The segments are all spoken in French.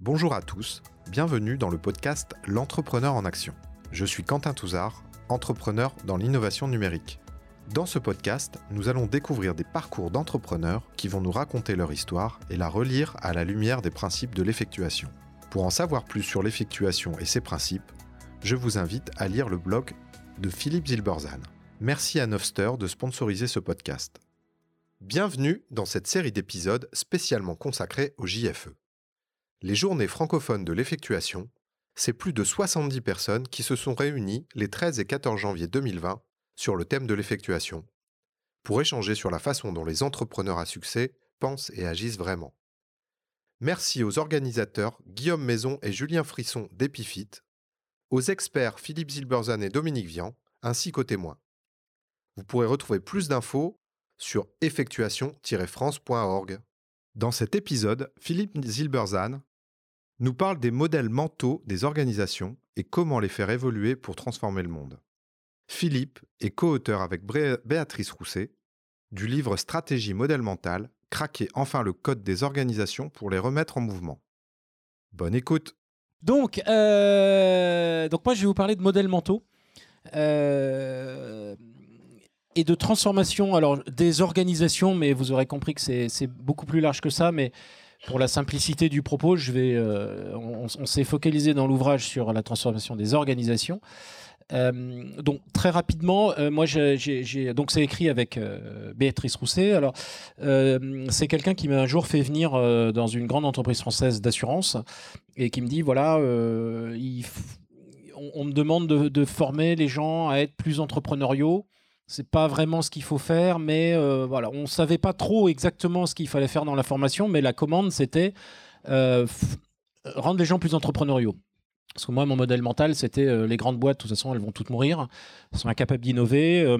Bonjour à tous, bienvenue dans le podcast L'entrepreneur en action. Je suis Quentin Touzard, entrepreneur dans l'innovation numérique. Dans ce podcast, nous allons découvrir des parcours d'entrepreneurs qui vont nous raconter leur histoire et la relire à la lumière des principes de l'effectuation. Pour en savoir plus sur l'effectuation et ses principes, je vous invite à lire le blog de Philippe Zilberzan. Merci à Novster de sponsoriser ce podcast. Bienvenue dans cette série d'épisodes spécialement consacrée au JFE. Les journées francophones de l'effectuation, c'est plus de 70 personnes qui se sont réunies les 13 et 14 janvier 2020 sur le thème de l'effectuation, pour échanger sur la façon dont les entrepreneurs à succès pensent et agissent vraiment. Merci aux organisateurs Guillaume Maison et Julien Frisson d'Epifit, aux experts Philippe Zilberzan et Dominique Vian, ainsi qu'aux témoins. Vous pourrez retrouver plus d'infos sur effectuation-france.org. Dans cet épisode, Philippe Zilberzan nous parle des modèles mentaux des organisations et comment les faire évoluer pour transformer le monde. Philippe est co-auteur avec Béatrice Rousset du livre Stratégie modèle mental, craquer enfin le code des organisations pour les remettre en mouvement. Bonne écoute. Donc, euh, donc moi je vais vous parler de modèles mentaux. Euh, et de transformation alors des organisations, mais vous aurez compris que c'est beaucoup plus large que ça. Mais pour la simplicité du propos, je vais, euh, on, s'est focalisé dans l'ouvrage sur la transformation des organisations. Euh, donc très rapidement, euh, moi j'ai donc c'est écrit avec Béatrice Rousset. Alors c'est quelqu'un qui m'a un jour fait venir dans une grande entreprise française d'assurance et qui me dit voilà, il on, me demande de, de, former les gens à être plus entrepreneuriaux c'est pas vraiment ce qu'il faut faire, mais euh, voilà, on savait pas trop exactement ce qu'il fallait faire dans la formation, mais la commande c'était euh, rendre les gens plus entrepreneuriaux. Parce que moi, mon modèle mental, c'était euh, les grandes boîtes, de toute façon, elles vont toutes mourir, elles sont incapables d'innover.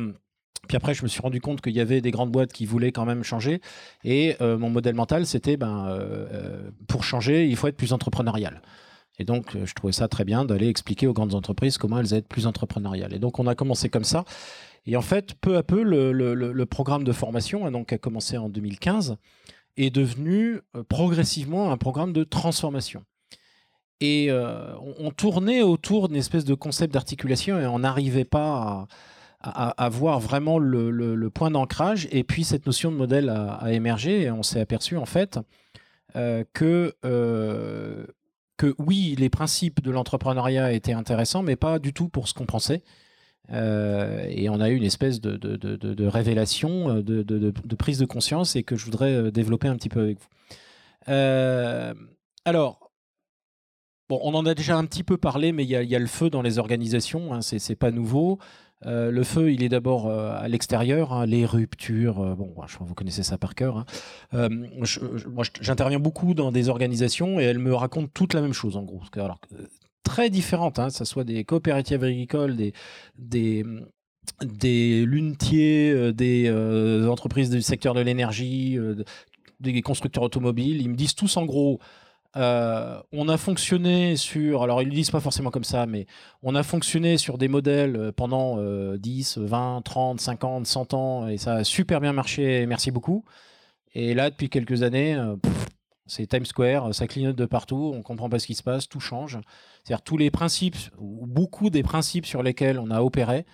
puis après, je me suis rendu compte qu'il y avait des grandes boîtes qui voulaient quand même changer. Et mon modèle mental, c'était ben, pour changer, il faut être plus entrepreneurial. Et donc, je trouvais ça très bien d'aller expliquer aux grandes entreprises comment elles être plus entrepreneuriales. Et donc, on a commencé comme ça. Et en fait, peu à peu, le, programme de formation, hein, donc, a commencé en 2015, est devenu euh, progressivement un programme de transformation. Et euh, on, tournait autour d'une espèce de concept d'articulation et on n'arrivait pas à, voir vraiment le, point d'ancrage. Et puis cette notion de modèle a, émergé et on s'est aperçu en fait euh, que oui, les principes de l'entrepreneuriat étaient intéressants, mais pas du tout pour ce qu'on pensait. Euh, et on a eu une espèce de, révélation, euh, de, prise de conscience et que je voudrais euh, développer un petit peu avec vous. alors, bon, on en a déjà un petit peu parlé, mais il y a, le feu dans les organisations, hein, c'est pas nouveau. le feu, il est d'abord à l'extérieur, hein, les ruptures. bon, je vous connaissez ça par cœur. Hein. moi, j'interviens beaucoup dans des organisations et elles me racontent toutes la même chose en gros. Alors, très différentes, hein, que ce soit des coopératives agricoles, des, des, des lunetiers, euh, des euh, entreprises du secteur de l'énergie, euh, des constructeurs automobiles. Ils me disent tous en gros, on a fonctionné sur, alors ils le disent pas forcément comme ça, mais on a fonctionné sur des modèles pendant 10, 20, 30, 50, 100 ans et ça a super bien marché, merci beaucoup. Et là, depuis quelques années, c'est Times Square, ça clignote de partout, on comprend pas ce qui se passe, tout change. C'est-à-dire tous les principes, ou beaucoup des principes sur lesquels on a opéré,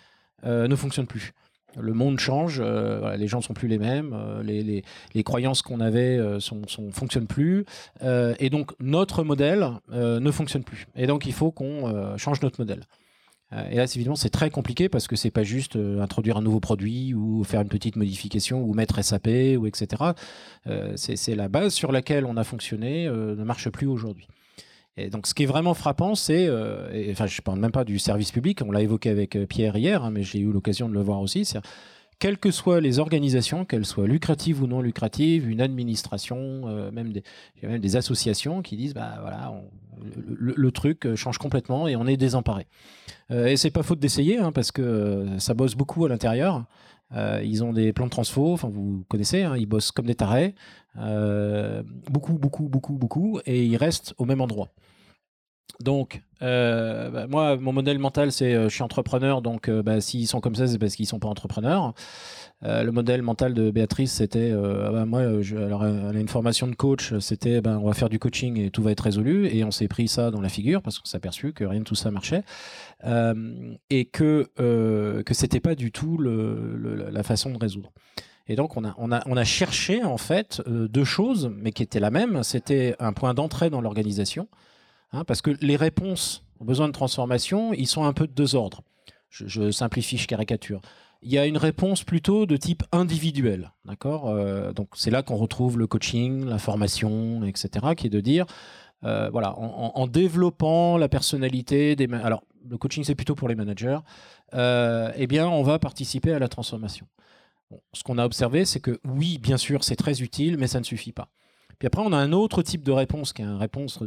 euh, ne fonctionnent plus. Le monde change, euh, les gens sont plus les mêmes, euh, les, les, croyances qu'on avait sont, sont, fonctionnent plus, et donc notre modèle ne fonctionne plus. Et donc il faut qu'on change notre modèle. Et là, évidemment, c'est très compliqué parce que c'est pas juste introduire un nouveau produit ou faire une petite modification ou mettre SAP ou etc. c'est la base sur laquelle on a fonctionné ne marche plus aujourd'hui. Et donc, ce qui est vraiment frappant, c'est, euh, enfin, je parle même pas du service public, on l'a évoqué avec euh, Pierre hier, hein, mais j'ai eu l'occasion de le voir aussi. Quelles que soient les organisations, qu'elles soient lucratives ou non lucratives, une administration, euh, même des, associations qui disent, bah voilà, le, truc change complètement et on est désemparé. Euh, et c'est pas faute d'essayer, hein, parce que ça bosse beaucoup à l'intérieur. ils ont des plans de transfo, enfin vous connaissez, hein, ils bossent comme des tarés, beaucoup, beaucoup, beaucoup, beaucoup, et ils restent au même endroit. Donc, euh, bah, moi, mon modèle mental, c'est euh, je suis entrepreneur, donc euh, bah, s'ils sont comme ça, c'est parce qu'ils ne sont pas entrepreneurs. Le modèle mental de Béatrice, c'était ah bah, moi, je, alors elle a une formation de coach, c'était ben, on va faire du coaching et tout va être résolu. Et on s'est pris ça dans la figure parce qu'on s'est aperçu que rien de tout ça marchait et que que c'était pas du tout la façon de résoudre. Et donc, on a, on a, on a cherché en fait deux choses, mais qui étaient la même. C'était un point d'entrée dans l'organisation Hein, parce que les réponses aux besoins de transformation, ils sont un peu de deux ordres. Je, simplifie, je caricature. Il y a une réponse plutôt de type individuel, d'accord euh, Donc c'est là qu'on retrouve le coaching, la formation, etc., qui est de dire, euh, voilà, en, développant la personnalité des, alors le coaching c'est plutôt pour les managers, euh, eh bien on va participer à la transformation. ce qu'on a observé, c'est que oui, bien sûr, c'est très utile, mais ça ne suffit pas. Puis après, on a un autre type de réponse, qui est une réponse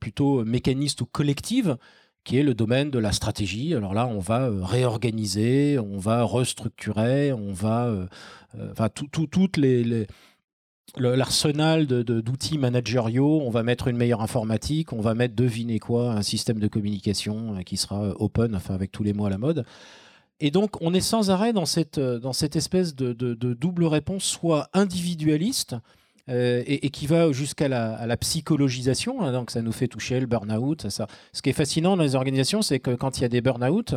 plutôt mécaniste ou collective, qui est le domaine de la stratégie. Alors là, on va euh, réorganiser, on va restructurer, on va, euh, euh, tout, toutes les, l'arsenal d'outils managériaux, on va mettre une meilleure informatique, on va mettre, devinez quoi, un système de communication qui sera open, enfin avec tous les mots à la mode. Et donc, on est sans arrêt dans cette, dans cette espèce de, double réponse, soit individualiste, euh, et, qui va jusqu'à la, psychologisation. Hein, donc ça nous fait toucher le burn-out. Ça. Ce qui est fascinant dans les organisations, c'est que quand il y a des burn-out,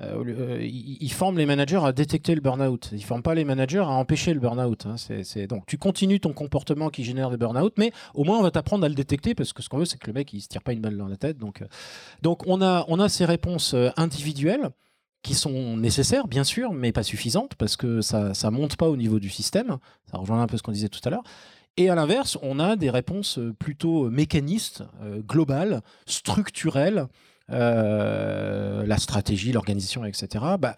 euh, euh, ils, forment les managers à détecter le burn-out. Ils ne forment pas les managers à empêcher le burn-out. Hein. Donc tu continues ton comportement qui génère des burn-out, mais au moins on va t'apprendre à le détecter parce que ce qu'on veut, c'est que le mec il se tire pas une balle dans la tête. Donc, donc on, a, on a ces réponses individuelles qui sont nécessaires, bien sûr, mais pas suffisantes, parce que ça ne monte pas au niveau du système. Ça rejoint un peu ce qu'on disait tout à l'heure. Et à l'inverse, on a des réponses euh, plutôt mécanistes, euh, globales, structurelles, euh, la stratégie, l'organisation, etc., bah,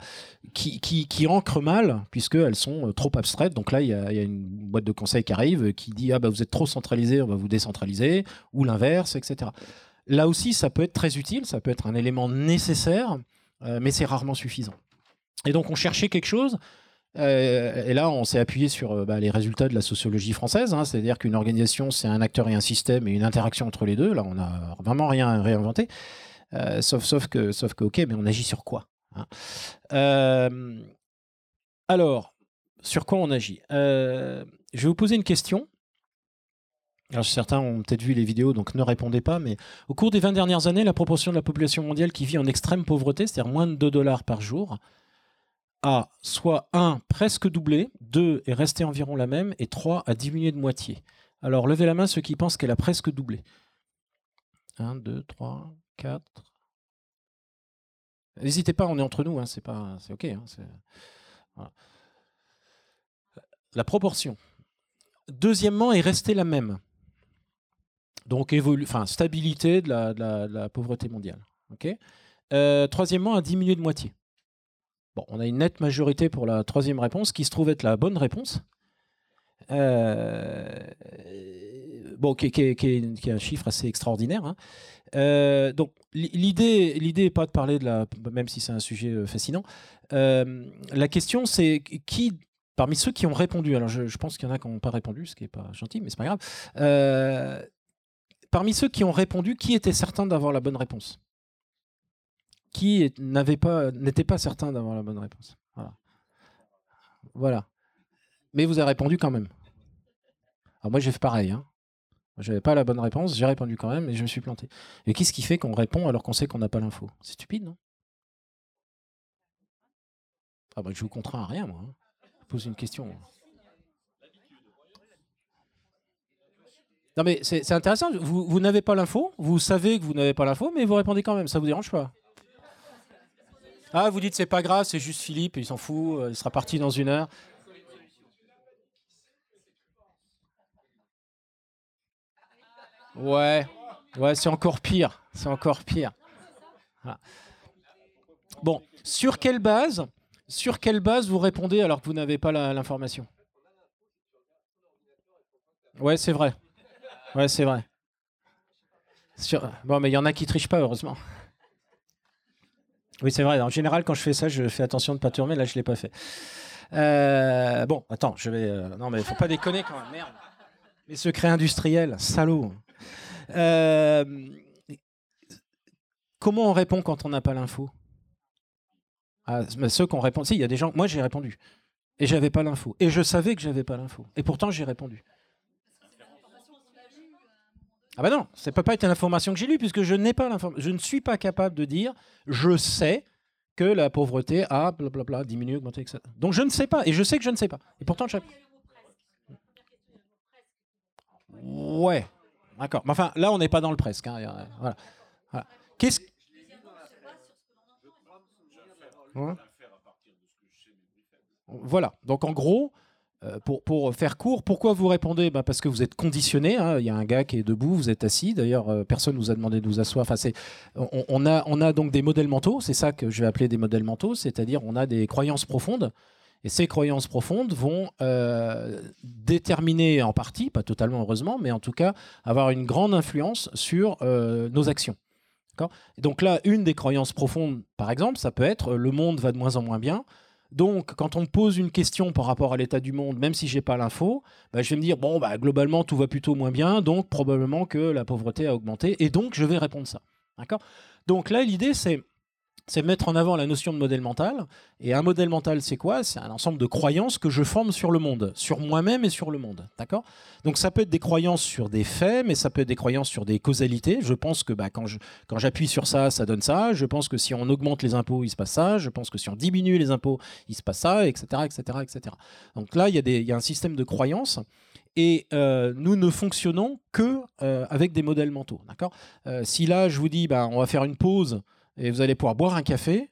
qui, qui, ancrent mal, puisqu'elles sont trop abstraites. Donc là, il y, a, une boîte de conseils qui arrive qui dit ah, bah, Vous êtes trop centralisé, on va vous décentraliser, ou l'inverse, etc. Là aussi, ça peut être très utile, ça peut être un élément nécessaire, euh, mais c'est rarement suffisant. Et donc on cherchait quelque chose, euh, et là on s'est appuyé sur euh, bah, les résultats de la sociologie française, hein. c'est-à-dire qu'une organisation c'est un acteur et un système et une interaction entre les deux, là on n'a vraiment rien réinventé, sauf, sauf, que, sauf que ok, mais on agit sur quoi hein? Alors, sur quoi on agit? Je vais vous poser une question. Alors, certains ont peut-être vu les vidéos, donc ne répondez pas, mais au cours des 20 dernières années, la proportion de la population mondiale qui vit en extrême pauvreté, c'est-à-dire moins de 2 dollars par jour, a soit 1 presque doublé, 2 est resté environ la même, et 3 a diminué de moitié. Alors, levez la main ceux qui pensent qu'elle a presque doublé. 1, 2, 3, 4. N'hésitez pas, on est entre nous, hein, c'est pas, c'est ok. Hein, la proportion. Deuxièmement, est restée la même. Donc, enfin, stabilité de la, pauvreté mondiale. Euh, troisièmement, a diminué de moitié. Bon, on a une nette majorité pour la troisième réponse, qui se trouve être la bonne réponse. Euh, qui, est un chiffre assez extraordinaire. Hein. Euh, donc, l'idée, l'idée n'est pas de parler de la, même si c'est un sujet fascinant. la question, c'est qui, parmi ceux qui ont répondu, alors je, je pense qu'il y en a qui n'ont pas répondu, ce qui n'est pas gentil, mais c'est pas grave parmi ceux qui ont répondu, qui était certain d'avoir la bonne réponse? Qui n'était pas certain d'avoir la bonne réponse? Voilà. Mais vous avez répondu quand même. Alors moi j'ai fait pareil. Hein. J'avais pas la bonne réponse, j'ai répondu quand même et je me suis planté. Et qu'est-ce qui fait qu'on répond alors qu'on sait qu'on n'a pas l'info? C'est stupide, non? Ah bah je vous contrains à rien, moi. Hein. Je pose une question. Mais c'est intéressant. Vous, n'avez pas l'info, vous savez que vous n'avez pas l'info, mais vous répondez quand même. Ça vous dérange pas Ah, vous dites c'est pas grave, c'est juste Philippe, il s'en fout, euh, il sera parti dans une heure. Ouais, ouais, c'est encore pire. C'est encore pire. Bon, sur quelle base, sur quelle base vous répondez alors que vous n'avez pas l'information? Ouais, c'est vrai. Ouais, c'est vrai. Bon, mais il y en a qui trichent pas, heureusement. Oui, c'est vrai. En général, quand je fais ça, je fais attention de ne pas tourner. Là, je ne l'ai pas fait. Euh, bon, attends, je vais. Euh, non, mais faut pas déconner quand même. Merde. Les secrets industriels, salaud. Euh, comment on répond quand on n'a pas l'info? Ah, Ceux qui ont répondu, si, il y a des gens, moi j'ai répondu, et j'avais pas l'info, et je savais que j'avais pas l'info, et pourtant j'ai répondu. Ah ben non, ça peut pas être une information que j'ai lue puisque je pas l'information. Je ne suis pas capable de dire je sais que la pauvreté a blablabla diminué, augmenté, etc. Donc je ne sais pas et je sais que je ne sais pas. Et pourtant je... Ouais, d'accord. Mais enfin, là on n'est pas dans le presque. Hein. Voilà. voilà. Qu'est-ce Voilà. Donc en gros, euh, pour, faire court, pourquoi vous répondez? Bah, Parce que vous êtes conditionné. Hein. Il y a un gars qui est debout, vous êtes assis. D'ailleurs, euh, personne ne vous a demandé de vous asseoir. Enfin, on, a, on a donc des modèles mentaux. C'est ça que je vais appeler des modèles mentaux. C'est-à-dire, on a des croyances profondes. Et ces croyances profondes vont euh, déterminer en partie, pas totalement heureusement, mais en tout cas avoir une grande influence sur nos actions. Donc là, une des croyances profondes, par exemple, ça peut être le monde va de moins en moins bien. Donc, quand on me pose une question par rapport à l'état du monde, même si j'ai pas l'info, bah, je vais me dire bon, bah, globalement, tout va plutôt moins bien, donc probablement que la pauvreté a augmenté, et donc je vais répondre ça. D'accord? Donc là, l'idée, c'est c'est mettre en avant la notion de modèle mental. Et un modèle mental, c'est quoi? C'est un ensemble de croyances que je forme sur le monde, sur moi-même et sur le monde. D'accord? Donc ça peut être des croyances sur des faits, mais ça peut être des croyances sur des causalités. Je pense que bah, quand, j'appuie sur ça, ça donne ça. Je pense que si on augmente les impôts, il se passe ça. Je pense que si on diminue les impôts, il se passe ça, etc. etc., etc. Donc là, il y, a y a un système de croyances. Et euh, nous ne fonctionnons que euh, avec des modèles mentaux. D'accord? Euh, Si là, je vous dis, bah, on va faire une pause et vous allez pouvoir boire un café.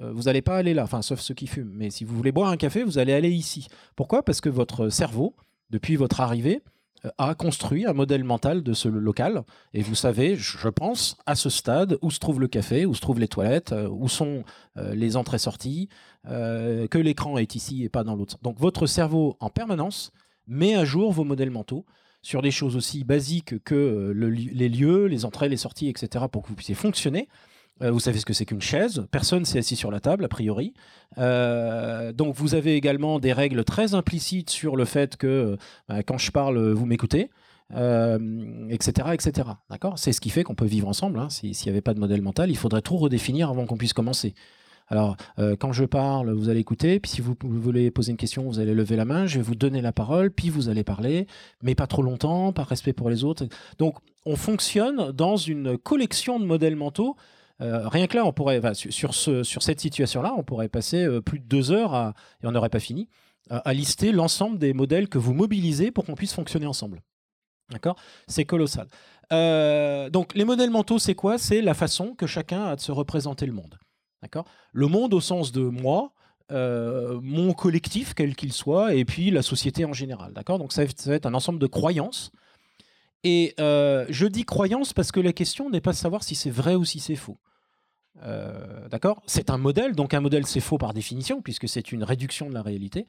Euh, vous n'allez pas aller là, enfin sauf ceux qui fument. Mais si vous voulez boire un café, vous allez aller ici. Pourquoi? Parce que votre cerveau, depuis votre arrivée, euh, a construit un modèle mental de ce local. Et vous savez, je pense, à ce stade, où se trouve le café, où se trouvent les toilettes, euh, où sont les entrées-sorties, que l'écran est ici et pas dans l'autre. Donc votre cerveau, en permanence, met à jour vos modèles mentaux sur des choses aussi basiques que les lieux, les entrées, les sorties, etc., pour que vous puissiez fonctionner. Euh, vous savez ce que c'est qu'une chaise. Personne s'est assis sur la table, a priori. Euh, donc, vous avez également des règles très implicites sur le fait que euh, quand je parle, vous m'écoutez. etc. etc. D'accord? C'est ce qui fait qu'on peut vivre ensemble. Hein. S'il n'y avait pas de modèle mental, il faudrait tout redéfinir avant qu'on puisse commencer. Alors, quand je parle, vous allez écouter, puis si vous, voulez poser une question, vous allez lever la main, je vais vous donner la parole, puis vous allez parler, mais pas trop longtemps, par respect pour les autres. Donc, on fonctionne dans une collection de modèles mentaux euh, rien que là, on pourrait, sur, ce, sur cette situation-là, on pourrait passer euh, plus de deux heures, à, et on n'aurait pas fini, à, lister l'ensemble des modèles que vous mobilisez pour qu'on puisse fonctionner ensemble. D'accord? C'est colossal. Euh, donc, les modèles mentaux, c'est quoi? C'est la façon que chacun a de se représenter le monde. D'accord? Le monde au sens de moi, mon collectif, quel qu'il soit, et puis la société en général. D'accord? Donc, ça, ça, va être un ensemble de croyances. Et je dis croyances parce que la question n'est pas de savoir si c'est vrai ou si c'est faux. Euh, d'accord? C'est un modèle, donc un modèle c'est faux par définition, puisque c'est une réduction de la réalité.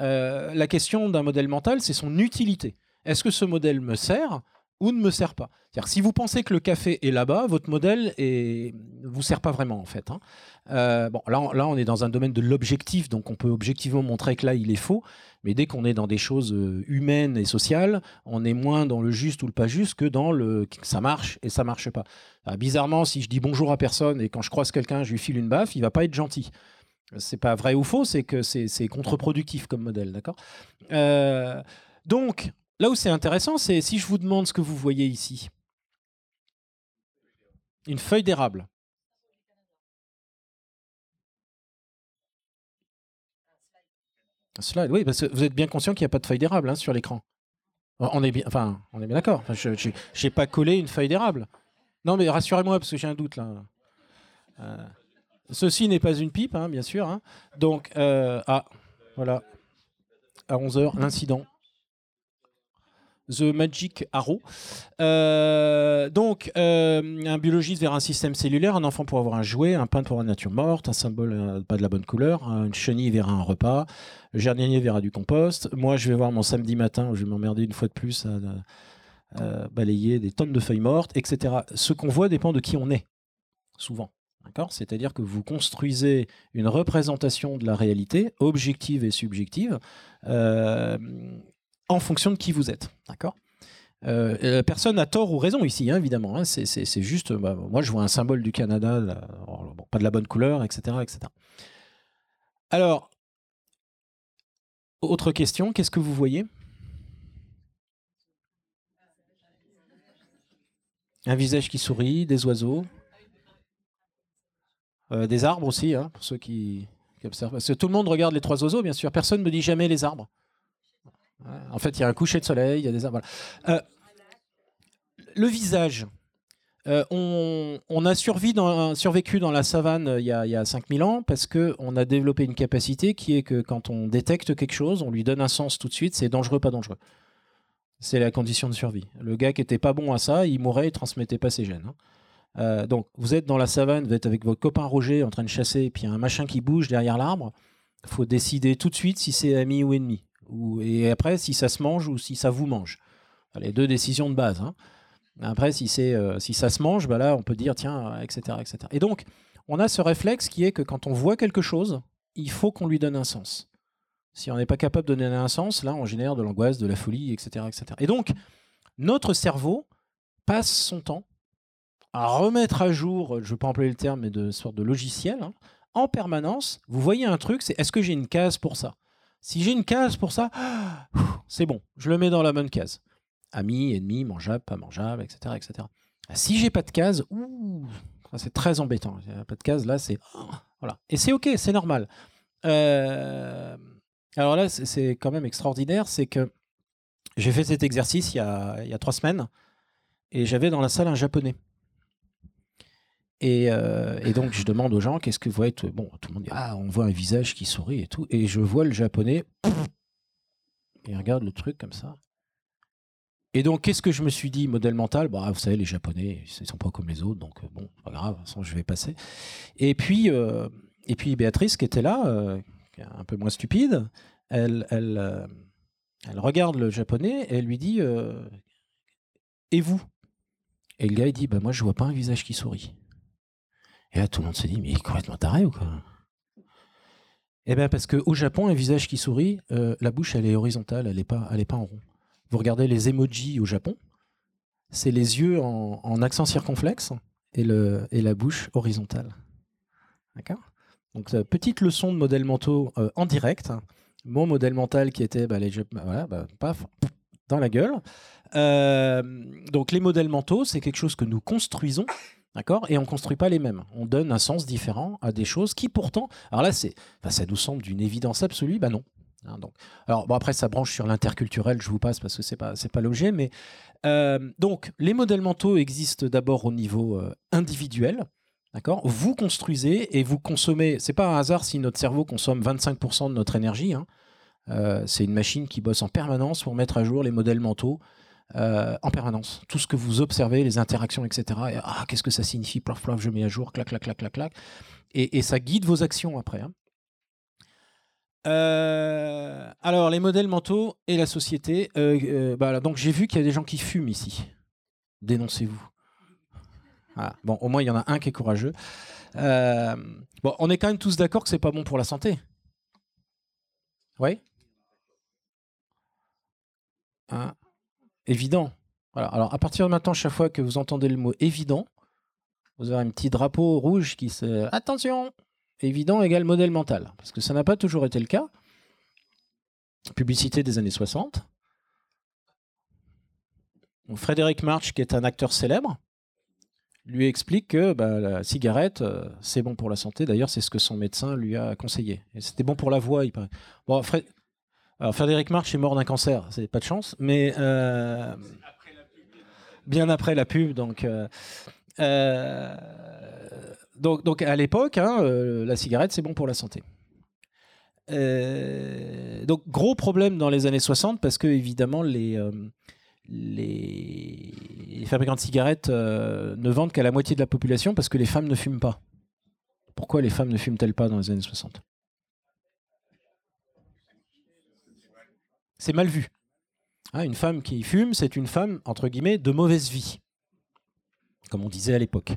Euh, la question d'un modèle mental, c'est son utilité. Est-ce que ce modèle me sert? Ou ne me sert pas. C'est-à-dire, si vous pensez que le café est là-bas, votre modèle ne vous sert pas vraiment en fait. Hein. Euh, bon, là, là, on est dans un domaine de l'objectif, donc on peut objectivement montrer que là, il est faux. Mais dès qu'on est dans des choses euh, humaines et sociales, on est moins dans le juste ou le pas juste que dans le ça marche et ça marche pas. bizarrement, si je dis bonjour à personne et quand je croise quelqu'un, je lui file une baffe, il va pas être gentil. C'est pas vrai ou faux, c'est que c'est contre-productif comme modèle, d'accord? Euh, Donc, Là où c'est intéressant, c'est si je vous demande ce que vous voyez ici. Une feuille d'érable. Un slide, oui, parce vous êtes bien conscient qu'il n'y a pas de feuille d'érable hein, sur l'écran. On est bien, enfin, on est bien d'accord. je n'ai pas collé une feuille d'érable. Non, mais rassurez-moi parce que j'ai un doute là. Euh, ceci n'est pas une pipe, hein, bien sûr. Hein. Donc, euh, ah, voilà, à 11h, l'incident. The Magic Arrow. Euh, donc, euh, un biologiste vers un système cellulaire, un enfant pour avoir un jouet, un peintre pour une nature morte, un symbole euh, pas de la bonne couleur, une chenille verra un repas, le jardinier verra du compost. Moi, je vais voir mon samedi matin où je vais m'emmerder une fois de plus à, balayer des tonnes de feuilles mortes, etc. Ce qu'on voit dépend de qui on est, souvent. C'est-à-dire que vous construisez une représentation de la réalité, objective et subjective, en fonction de qui vous êtes. D'accord? Euh, personne n'a tort ou raison ici, hein, évidemment. Hein. c'est juste, bah, moi je vois un symbole du Canada, pas de la bonne couleur, etc. etc. Alors, autre question, qu'est-ce que vous voyez? Un visage qui sourit, des oiseaux, euh, des arbres aussi, hein, pour ceux qui, observent. Parce que tout le monde regarde les trois oiseaux, bien sûr. Personne ne me dit jamais les arbres. En fait, il y a un coucher de soleil, il y a des arbres. Euh, le visage. Euh, on, a survécu dans la savane il y a, il y a 5000 ans parce qu'on a développé une capacité qui est que quand on détecte quelque chose, on lui donne un sens tout de suite, c'est dangereux, pas dangereux. C'est la condition de survie. Le gars qui était pas bon à ça, il mourait, il transmettait pas ses gènes. Hein. Euh, donc, vous êtes dans la savane, vous êtes avec votre copain Roger en train de chasser, et puis il y a un machin qui bouge derrière l'arbre. Il faut décider tout de suite si c'est ami ou ennemi. Et après, si ça se mange ou si ça vous mange. Les deux décisions de base. Hein. Après, si, euh, si ça se mange, bah là, on peut dire, tiens, etc., etc. Et donc, on a ce réflexe qui est que quand on voit quelque chose, il faut qu'on lui donne un sens. Si on n'est pas capable de donner un sens, là, on génère de l'angoisse, de la folie, etc., etc. Et donc, notre cerveau passe son temps à remettre à jour, je ne vais pas employer le terme, mais de sorte de logiciel, hein, en permanence. Vous voyez un truc, c'est est-ce que j'ai une case pour ça? Si j'ai une case pour ça, c'est bon, je le mets dans la bonne case. Ami, ennemi, mangeable, pas mangeable, etc. etc. Si j'ai pas de case, c'est très embêtant. Pas de case, là, c'est. Voilà. Et c'est OK, c'est normal. Euh, alors là, c'est quand même extraordinaire, c'est que j'ai fait cet exercice il y, a, trois semaines et j'avais dans la salle un japonais. Euh, et, donc je demande aux gens qu'est-ce que vous voyez Bon, tout le monde dit ah on voit un visage qui sourit et tout, et je vois le japonais et regarde le truc comme ça. Et donc qu'est-ce que je me suis dit modèle mental? Bah vous savez les japonais ils sont pas comme les autres donc euh, bon pas grave, je vais passer. Et puis euh, et puis Béatrice qui était là, un peu moins stupide, elle, elle, elle regarde le japonais et elle lui dit Et vous? Et le gars il dit bah, Moi je vois pas un visage qui sourit. Et là tout le monde se dit Mais il est complètement taré ou quoi? Eh bien parce qu'au Japon, un visage qui sourit, euh, la bouche elle est horizontale, elle n'est pas, pas en rond. Vous regardez les emojis au Japon, c'est les yeux en, en accent circonflexe et, le, la bouche horizontale. D'accord? Donc, petite leçon de modèle mentaux euh, en direct. Mon modèle mental qui était bah, les bah, voilà, bah, paf, dans la gueule. Euh, donc, les modèles mentaux, c'est quelque chose que nous construisons. D'accord? Et on ne construit pas les mêmes. On donne un sens différent à des choses qui, pourtant. Alors là, c'est, ça nous semble d'une évidence absolue. Bah non. Hein, donc, alors, bon, après, ça branche sur l'interculturel, je vous passe parce que ce n'est pas, c'est pas l'objet. Mais euh, donc, les modèles mentaux existent d'abord au niveau individuel. D'accord? Vous construisez et vous consommez. C'est pas un hasard si notre cerveau consomme 25% de notre énergie. Hein. Euh, c'est une machine qui bosse en permanence pour mettre à jour les modèles mentaux euh, en permanence. Tout ce que vous observez, les interactions, etc. ah, qu'est-ce que ça signifie Plaf, plaf, je mets à jour, clac, clac, clac, clac, clac. Et, ça guide vos actions après. Hein. Euh, alors, les modèles mentaux et la société. Bah, donc, j'ai vu qu'il y a des gens qui fument ici. Dénoncez-vous. Ah, bon, au moins, il y en a un qui est courageux. Euh, bon, on est quand même tous d'accord que c'est pas bon pour la santé. Oui ah, Évident. Alors, à partir de maintenant, chaque fois que vous entendez le mot évident, vous aurez un petit drapeau rouge qui se. Attention Évident égale modèle mental. Parce que ça n'a pas toujours été le cas. Publicité des années 60. Frédéric March, qui est un acteur célèbre, lui explique que bah, la cigarette, euh, c'est bon pour la santé. D'ailleurs, c'est ce que son médecin lui a conseillé. C'était bon pour la voix, il paraît. Bon, Alors, Frédéric March est mort d'un cancer, c'est pas de chance, mais euh, bien après la pub, donc. Euh, donc, donc, à l'époque, hein, la cigarette, c'est bon pour la santé. donc, gros problème dans les années 60 parce que, évidemment, les, fabricants de cigarettes euh, ne vendent qu'à la moitié de la population parce que les femmes ne fument pas. Pourquoi les femmes ne fument-elles pas dans les années 60 C'est mal vu. Hein, une femme qui fume, c'est une femme, entre guillemets, de mauvaise vie, comme on disait à l'époque.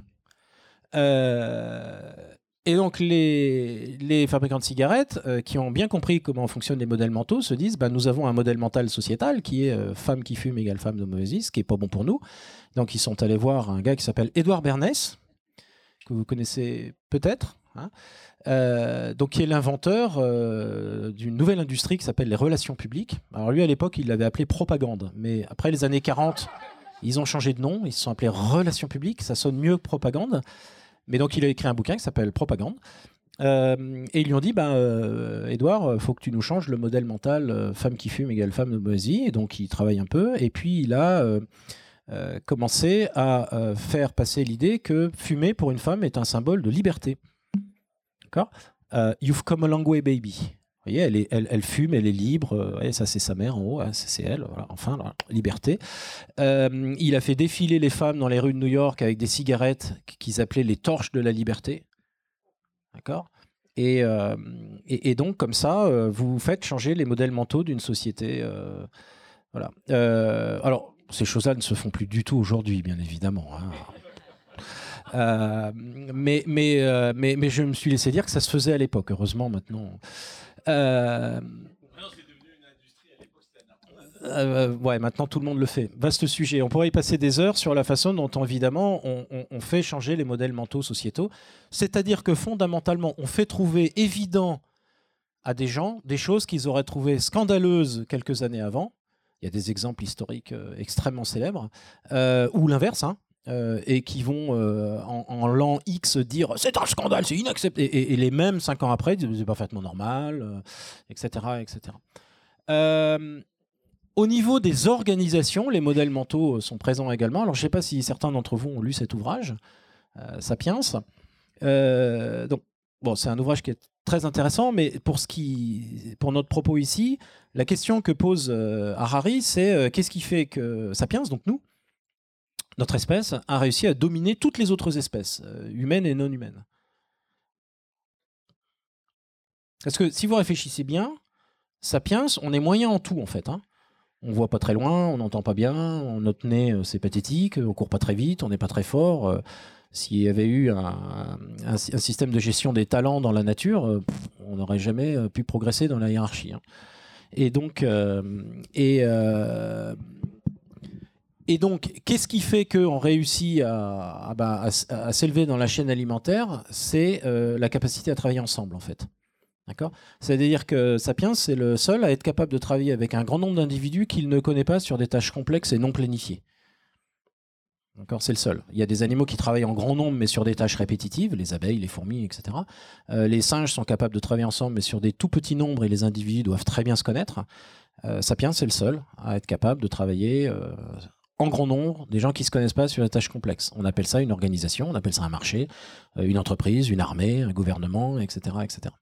Euh, Et donc les, fabricants de cigarettes euh, qui ont bien compris comment fonctionnent les modèles mentaux se disent bah, nous avons un modèle mental sociétal qui est euh, femme qui fume égale femme de mauvaise vie, ce qui n'est pas bon pour nous. Donc ils sont allés voir un gars qui s'appelle Edouard Bernès, que vous connaissez peut-être, hein, euh, donc qui est l'inventeur d'une nouvelle industrie qui s'appelle les relations publiques. Alors lui à l'époque il l'avait appelé propagande, mais après les années 40 ils ont changé de nom, ils se sont appelés relations publiques, ça sonne mieux que propagande. Mais donc, il a écrit un bouquin qui s'appelle Propagande. Euh, et ils lui ont dit, ben, euh, Edouard, faut que tu nous changes le modèle mental euh, femme qui fume égale femme de mauvaise Et donc, il travaille un peu. Et puis, il a commencé à faire passer l'idée que fumer pour une femme est un symbole de liberté. D'accord? You've come a long way, baby voyez, elle, fume, elle est libre. Euh, ça, c'est sa mère en haut, hein, c'est elle. enfin, liberté. Euh, il a fait défiler les femmes dans les rues de New York avec des cigarettes qu'ils appelaient les torches de la liberté. D'accord? Et, euh, donc, comme ça, vous faites changer les modèles mentaux d'une société. voilà. alors, ces choses-là ne se font plus du tout aujourd'hui, bien évidemment. Hein. Mais, mais, mais, mais je me suis laissé dire que ça se faisait à l'époque. Heureusement, maintenant. Euh, euh, ouais, maintenant tout le monde le fait. Vaste sujet. On pourrait y passer des heures sur la façon dont, évidemment, on, fait changer les modèles mentaux sociétaux. C'est-à-dire que fondamentalement, on fait trouver évident à des gens des choses qu'ils auraient trouvées scandaleuses quelques années avant. Il y a des exemples historiques euh, extrêmement célèbres. ou l'inverse, hein. Euh, et qui vont euh, en, l'an X dire c'est un scandale, c'est inacceptable, et, les mêmes cinq ans après disent c'est parfaitement normal, etc. Euh, etc. au niveau des organisations, les modèles mentaux sont présents également. Alors je ne sais pas si certains d'entre vous ont lu cet ouvrage, Sapiens. donc bon, c'est un ouvrage qui est très intéressant, mais pour, ce qui, pour notre propos ici, la question que pose Harari, c'est qu'est-ce qui fait que Sapiens, donc nous, notre espèce a réussi à dominer toutes les autres espèces, euh, humaines et non humaines. Parce que si vous réfléchissez bien, Sapiens, on est moyen en tout en fait. Hein. On voit pas très loin, on n'entend pas bien, notre nez euh, c'est pathétique, on court pas très vite, on n'est pas très fort. Euh, s'il y avait eu un, système de gestion des talents dans la nature, on n'aurait jamais pu progresser dans la hiérarchie. Hein. Et donc, et, et donc, qu'est-ce qui fait qu'on réussit à, bah, s'élever dans la chaîne alimentaire? C'est euh, la capacité à travailler ensemble, en fait. D'accord? C'est-à-dire que Sapiens, c'est le seul à être capable de travailler avec un grand nombre d'individus qu'il ne connaît pas sur des tâches complexes et non planifiées. C'est le seul. Il y a des animaux qui travaillent en grand nombre, mais sur des tâches répétitives, les abeilles, les fourmis, etc. Euh, les singes sont capables de travailler ensemble, mais sur des tout petits nombres, et les individus doivent très bien se connaître. Euh, Sapiens, c'est le seul à être capable de travailler en grand nombre des gens qui ne se connaissent pas sur des tâches complexes. On appelle ça une organisation, on appelle ça un marché, euh, une entreprise, une armée, un gouvernement, etc. etc.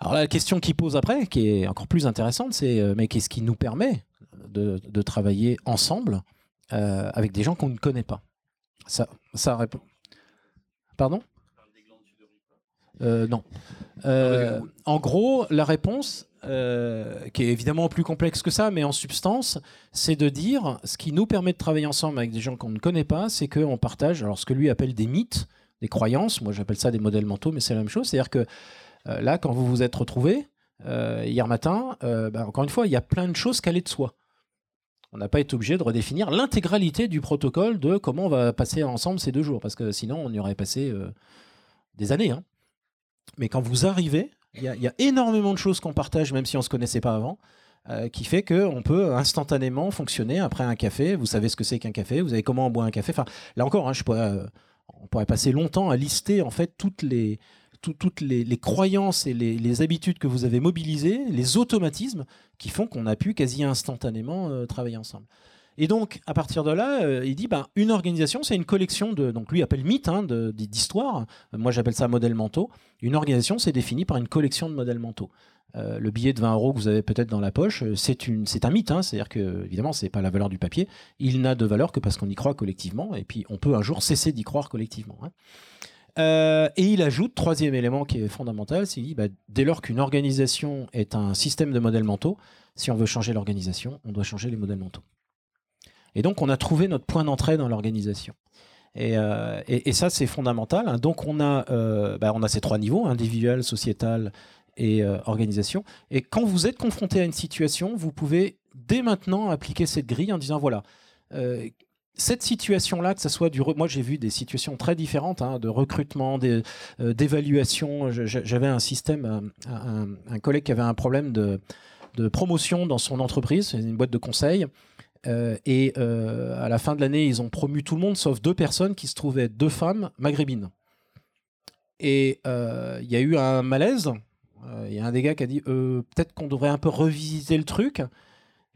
Alors la question qui pose après, qui est encore plus intéressante, c'est euh, mais qu'est-ce qui nous permet de, travailler ensemble euh, avec des gens qu'on ne connaît pas? Ça, ça répond. Pardon? Non. en gros, la réponse, euh, qui est évidemment plus complexe que ça, mais en substance, c'est de dire ce qui nous permet de travailler ensemble avec des gens qu'on ne connaît pas, c'est qu'on partage alors ce que lui appelle des mythes, des croyances. Moi, j'appelle ça des modèles mentaux, mais c'est la même chose. C'est-à-dire que euh, là, quand vous vous êtes retrouvés euh, hier matin, bah, encore une fois, il y a plein de choses qu'aller de soi. On n'a pas été obligé de redéfinir l'intégralité du protocole de comment on va passer ensemble ces deux jours, parce que sinon, on y aurait passé des années. Hein. Mais quand vous arrivez il y, a énormément de choses qu'on partage, même si on ne se connaissait pas avant, euh, qui fait qu'on peut instantanément fonctionner après un café. Vous savez ce que c'est qu'un café, vous savez comment on boit un café. Enfin, là encore, hein, euh, on pourrait passer longtemps à lister en fait toutes les, toutes les, croyances et les, habitudes que vous avez mobilisées, les automatismes qui font qu'on a pu quasi instantanément euh, travailler ensemble. Et donc, à partir de là, euh, il dit ben, une organisation, c'est une collection de. Donc, lui appelle mythe, hein, d'histoires. Moi, j'appelle ça modèles mentaux. Une organisation, c'est défini par une collection de modèles mentaux. Euh, le billet de 20 euros que vous avez peut-être dans la poche, euh, c'est un mythe. Hein. C'est-à-dire que, évidemment, ce n'est pas la valeur du papier. Il n'a de valeur que parce qu'on y croit collectivement. Et puis, on peut un jour cesser d'y croire collectivement. Hein. et il ajoute, troisième élément qui est fondamental, c'est qu'il dit, bah, dès lors qu'une organisation est un système de modèles mentaux, si on veut changer l'organisation, on doit changer les modèles mentaux. Et donc, on a trouvé notre point d'entrée dans l'organisation. Et, et, ça, c'est fondamental. Hein. Donc, on a, bah, on a ces trois niveaux, individuel, sociétal et organisation. Et quand vous êtes confronté à une situation, vous pouvez dès maintenant appliquer cette grille en disant, voilà, cette situation-là, que ce soit du... Moi, j'ai vu des situations très différentes, hein, de recrutement, euh, d'évaluation. J'avais un système, un, collègue qui avait un problème de, promotion dans son entreprise, une boîte de conseil. Euh, et euh, à la fin de l'année, ils ont promu tout le monde, sauf deux personnes qui se trouvaient deux femmes maghrébines. Et il y a eu un malaise. Il y a un des gars qui a dit peut-être qu'on devrait un peu revisiter le truc.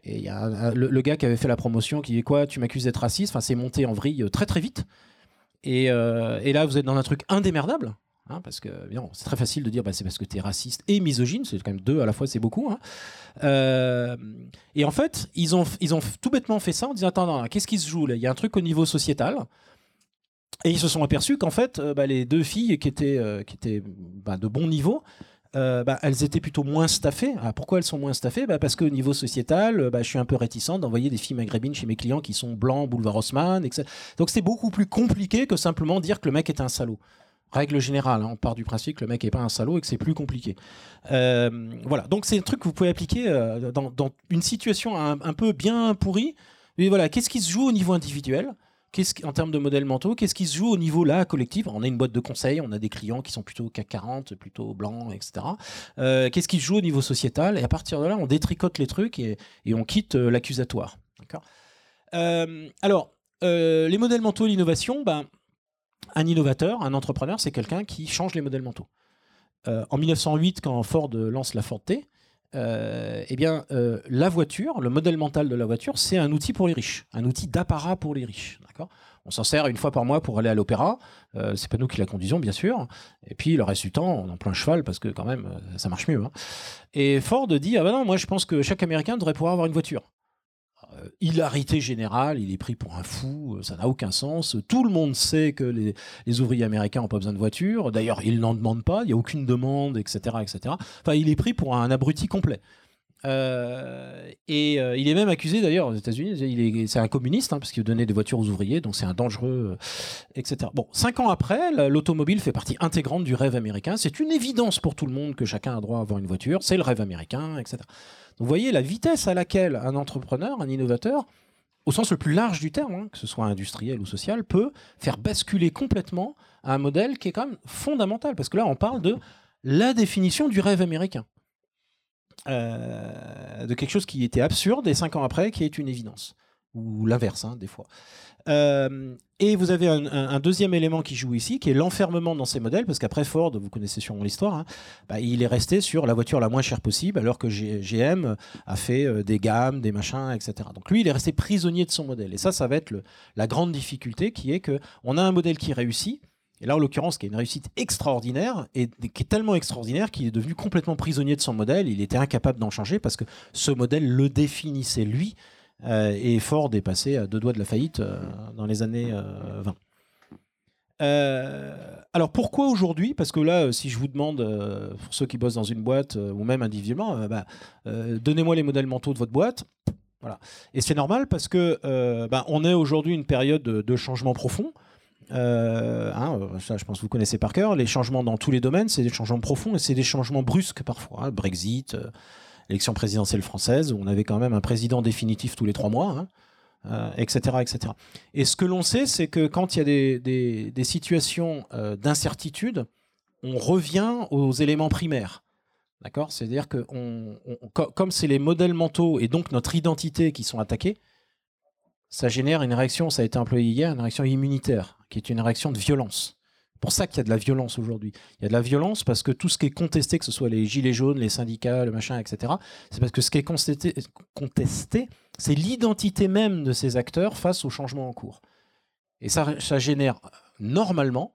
Et il y a le, gars qui avait fait la promotion qui dit quoi Tu m'accuses d'être raciste Enfin, c'est monté en vrille euh, très très vite. Et, euh, et, là, vous êtes dans un truc indémerdable. Hein, parce que c'est très facile de dire bah, c'est parce que tu es raciste et misogyne, c'est quand même deux à la fois, c'est beaucoup. Hein. Euh, et en fait, ils ont, ils ont tout bêtement fait ça en disant attends, qu'est-ce qui se joue là? Il y a un truc au niveau sociétal. Et ils se sont aperçus qu'en fait, bah, les deux filles qui étaient, qui étaient bah, de bon niveau, euh, bah, elles étaient plutôt moins staffées. Ah, pourquoi elles sont moins staffées? Parce qu'au niveau sociétal, euh, je suis un peu réticent d'envoyer des filles maghrébines chez mes clients qui sont blancs, boulevard Haussmann, etc. Donc c'est beaucoup plus compliqué que simplement dire que le mec est un salaud. Règle générale, hein, on part du principe que le mec n'est pas un salaud et que c'est plus compliqué. Euh, voilà, donc c'est un truc que vous pouvez appliquer dans, une situation un, peu bien pourrie. Mais voilà, qu'est-ce qui se joue au niveau individuel? En termes de modèles mentaux, qu'est-ce qui se joue au niveau là collectif? On a une boîte de conseil, on a des clients qui sont plutôt CAC 40, plutôt blancs, etc. Euh, qu'est-ce qui se joue au niveau sociétal? Et à partir de là, on détricote les trucs et, on quitte euh, l'accusatoire. Euh, alors, les modèles mentaux, l'innovation, ben, un innovateur, un entrepreneur, c'est quelqu'un qui change les modèles mentaux. en 1908, quand Ford lance la Ford T, eh bien, la voiture, le modèle mental de la voiture, c'est un outil pour les riches, un outil d'apparat pour les riches. On s'en sert une fois par mois pour aller à l'opéra. Euh, c'est pas nous qui la conduisons, bien sûr. Et puis le reste du temps, on en plein cheval parce que quand même, euh, ça marche mieux. Hein. Et Ford dit ah ben non, moi je pense que chaque Américain devrait pouvoir avoir une voiture. Euh, hilarité générale, il est pris pour un fou, ça n'a aucun sens. Tout le monde sait que les, ouvriers américains n'ont pas besoin de voiture. D'ailleurs, ils n'en demandent pas, il n'y a aucune demande, etc., etc. Enfin, il est pris pour un abruti complet. Euh, et euh, il est même accusé d'ailleurs aux États-Unis, c'est un communiste hein, parce qu'il donnait des voitures aux ouvriers, donc c'est un dangereux, euh, etc. Bon, cinq ans après, l'automobile fait partie intégrante du rêve américain. C'est une évidence pour tout le monde que chacun a droit à avoir une voiture. C'est le rêve américain, etc. Donc vous voyez la vitesse à laquelle un entrepreneur, un innovateur, au sens le plus large du terme, hein, que ce soit industriel ou social, peut faire basculer complètement un modèle qui est quand même fondamental, parce que là on parle de la définition du rêve américain. Euh, de quelque chose qui était absurde et cinq ans après qui est une évidence. Ou l'inverse, hein, des fois. Euh, et vous avez un, deuxième élément qui joue ici, qui est l'enfermement dans ces modèles, parce qu'après Ford, vous connaissez sûrement l'histoire, hein, bah, il est resté sur la voiture la moins chère possible, alors que GM a fait euh, des gammes, des machins, etc. Donc lui, il est resté prisonnier de son modèle. Et ça, ça va être la grande difficulté, qui est que on a un modèle qui réussit, et là, en l'occurrence, qui est une réussite extraordinaire, et qui est tellement extraordinaire qu'il est devenu complètement prisonnier de son modèle. Il était incapable d'en changer parce que ce modèle le définissait lui. Euh, et Ford est passé à deux doigts de la faillite euh, dans les années 20. Euh, alors pourquoi aujourd'hui? Parce que là, si je vous demande, pour ceux qui bossent dans une boîte ou même individuellement, bah, donnez-moi les modèles mentaux de votre boîte. Voilà. Et c'est normal parce que bah, on est aujourd'hui une période de changement profond. Euh, hein, euh, ça, je pense que vous connaissez par cœur. Les changements dans tous les domaines, c'est des changements profonds et c'est des changements brusques parfois. Hein. Brexit, euh, élection présidentielle française, où on avait quand même un président définitif tous les trois mois, etc., hein, etc. Et ce que l'on sait, c'est que quand il y a des, situations d'incertitude, on revient aux éléments primaires. D'accord? C'est-à-dire que comme c'est les modèles mentaux et donc notre identité qui sont attaqués, ça génère une réaction, ça a été employé hier, une réaction immunitaire, qui est une réaction de violence. Pour ça qu'il y a de la violence aujourd'hui. Il y a de la violence parce que tout ce qui est contesté, que ce soit les gilets jaunes, les syndicats, le machin, etc., c'est parce que ce qui est contesté, c'est l'identité même de ces acteurs face au changement en cours. Et ça, ça génère normalement,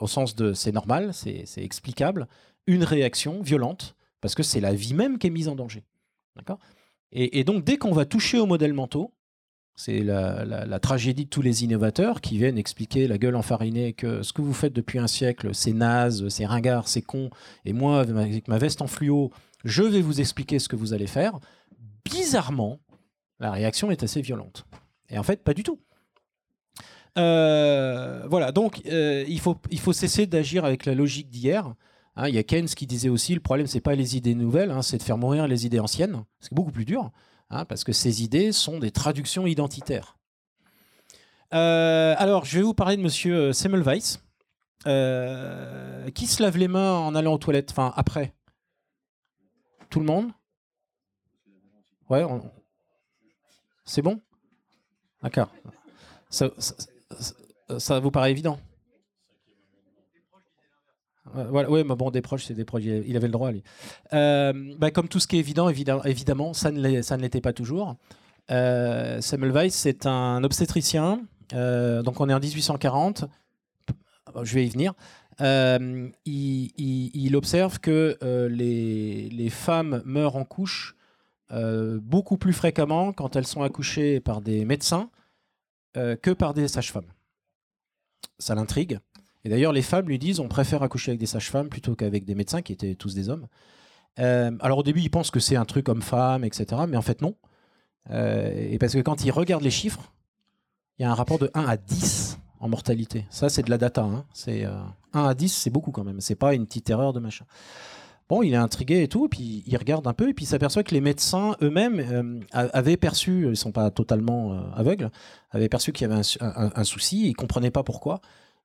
au sens de c'est normal, c'est explicable, une réaction violente parce que c'est la vie même qui est mise en danger. D'accord? Et, et, donc, dès qu'on va toucher aux modèles mentaux, c'est la, tragédie de tous les innovateurs qui viennent expliquer la gueule enfarinée que ce que vous faites depuis un siècle, c'est naze, c'est ringard, c'est con. Et moi, avec ma veste en fluo, je vais vous expliquer ce que vous allez faire. Bizarrement, la réaction est assez violente. Et en fait, pas du tout. voilà, donc il, faut, il faut cesser d'agir avec la logique d'hier. Hein, il y a Keynes qui disait aussi le problème, c'est pas les idées nouvelles, hein, c'est de faire mourir les idées anciennes. C'est beaucoup plus dur, hein, parce que ces idées sont des traductions identitaires. alors, je vais vous parler de Monsieur Semmelweis, qui se lave les mains en allant aux toilettes, enfin après. Tout le monde? Ouais, c'est bon? D'accord. Ça, vous paraît évident? Voilà, oui, mais bon, des proches, c'est des proches. Il avait le droit, lui. Euh, bah, comme tout ce qui est évident, évidemment, ça ne l'était pas toujours. Euh, Samuel c'est un obstétricien. Euh, donc, on est en 1840. Je vais y venir. Il, observe que les, les, femmes meurent en couche beaucoup plus fréquemment quand elles sont accouchées par des médecins que par des sages-femmes. Ça l'intrigue. Et d'ailleurs, les femmes lui disent on préfère accoucher avec des sages-femmes plutôt qu'avec des médecins qui étaient tous des hommes. Euh, alors au début, ils pensent que c'est un truc homme-femme, etc. Mais en fait, non. Euh, et parce que quand ils regardent les chiffres, il y a un rapport de 1 à 10 en mortalité. Ça, c'est de la data. Hein. C'est 1 euh, à 10, c'est beaucoup quand même. C'est pas une petite erreur de machin. Bon, il est intrigué et tout, et puis il regarde un peu, et puis il s'aperçoit que les médecins eux-mêmes avaient perçu, ils sont pas totalement aveugles, avaient perçu qu'il y avait un, un souci, ils ne comprenaient pas pourquoi.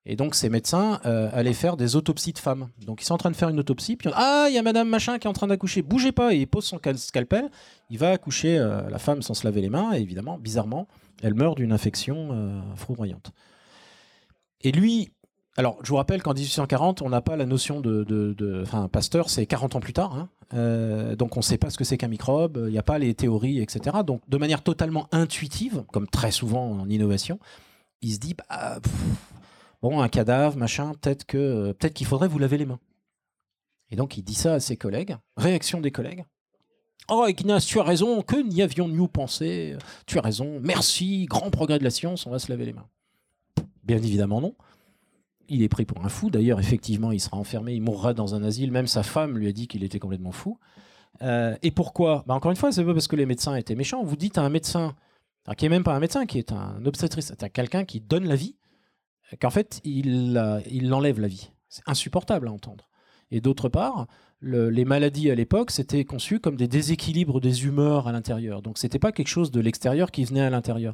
Et donc ces médecins euh, allaient faire des autopsies de femmes. Donc ils sont en train de faire une autopsie, puis ah il y a Madame machin qui est en train d'accoucher, bougez pas, et il pose son scalpel, il va accoucher euh, la femme sans se laver les mains, et évidemment, bizarrement, elle meurt d'une infection euh, foudroyante. Et lui, alors je vous rappelle qu'en 1840, on n'a pas la notion de, enfin Pasteur, c'est 40 ans plus tard, hein. donc on ne sait pas ce que c'est qu'un microbe, il n'y a pas les théories, etc. Donc de manière totalement intuitive, comme très souvent en innovation, il se dit bah, bon, un cadavre, machin, peut-être que euh, qu'il faudrait vous laver les mains. Et donc il dit ça à ses collègues. Réaction des collègues. Oh, Ignace, tu as raison, que n'y avions-nous pensé? Tu as raison, merci, grand progrès de la science, on va se laver les mains. Bien évidemment, non. Il est pris pour un fou, d'ailleurs, effectivement, il sera enfermé, il mourra dans un asile, même sa femme lui a dit qu'il était complètement fou. Euh, et pourquoi? Bah, Encore une fois, c'est pas parce que les médecins étaient méchants. Vous dites à un médecin, qui n'est même pas un médecin, qui est un obstétrice, c'est quelqu'un qui donne la vie, qu'en fait, il, il enlève la vie. C'est insupportable à entendre. Et d'autre part, les maladies à l'époque, c'était conçu comme des déséquilibres des humeurs à l'intérieur. Donc, c'était pas quelque chose de l'extérieur qui venait à l'intérieur.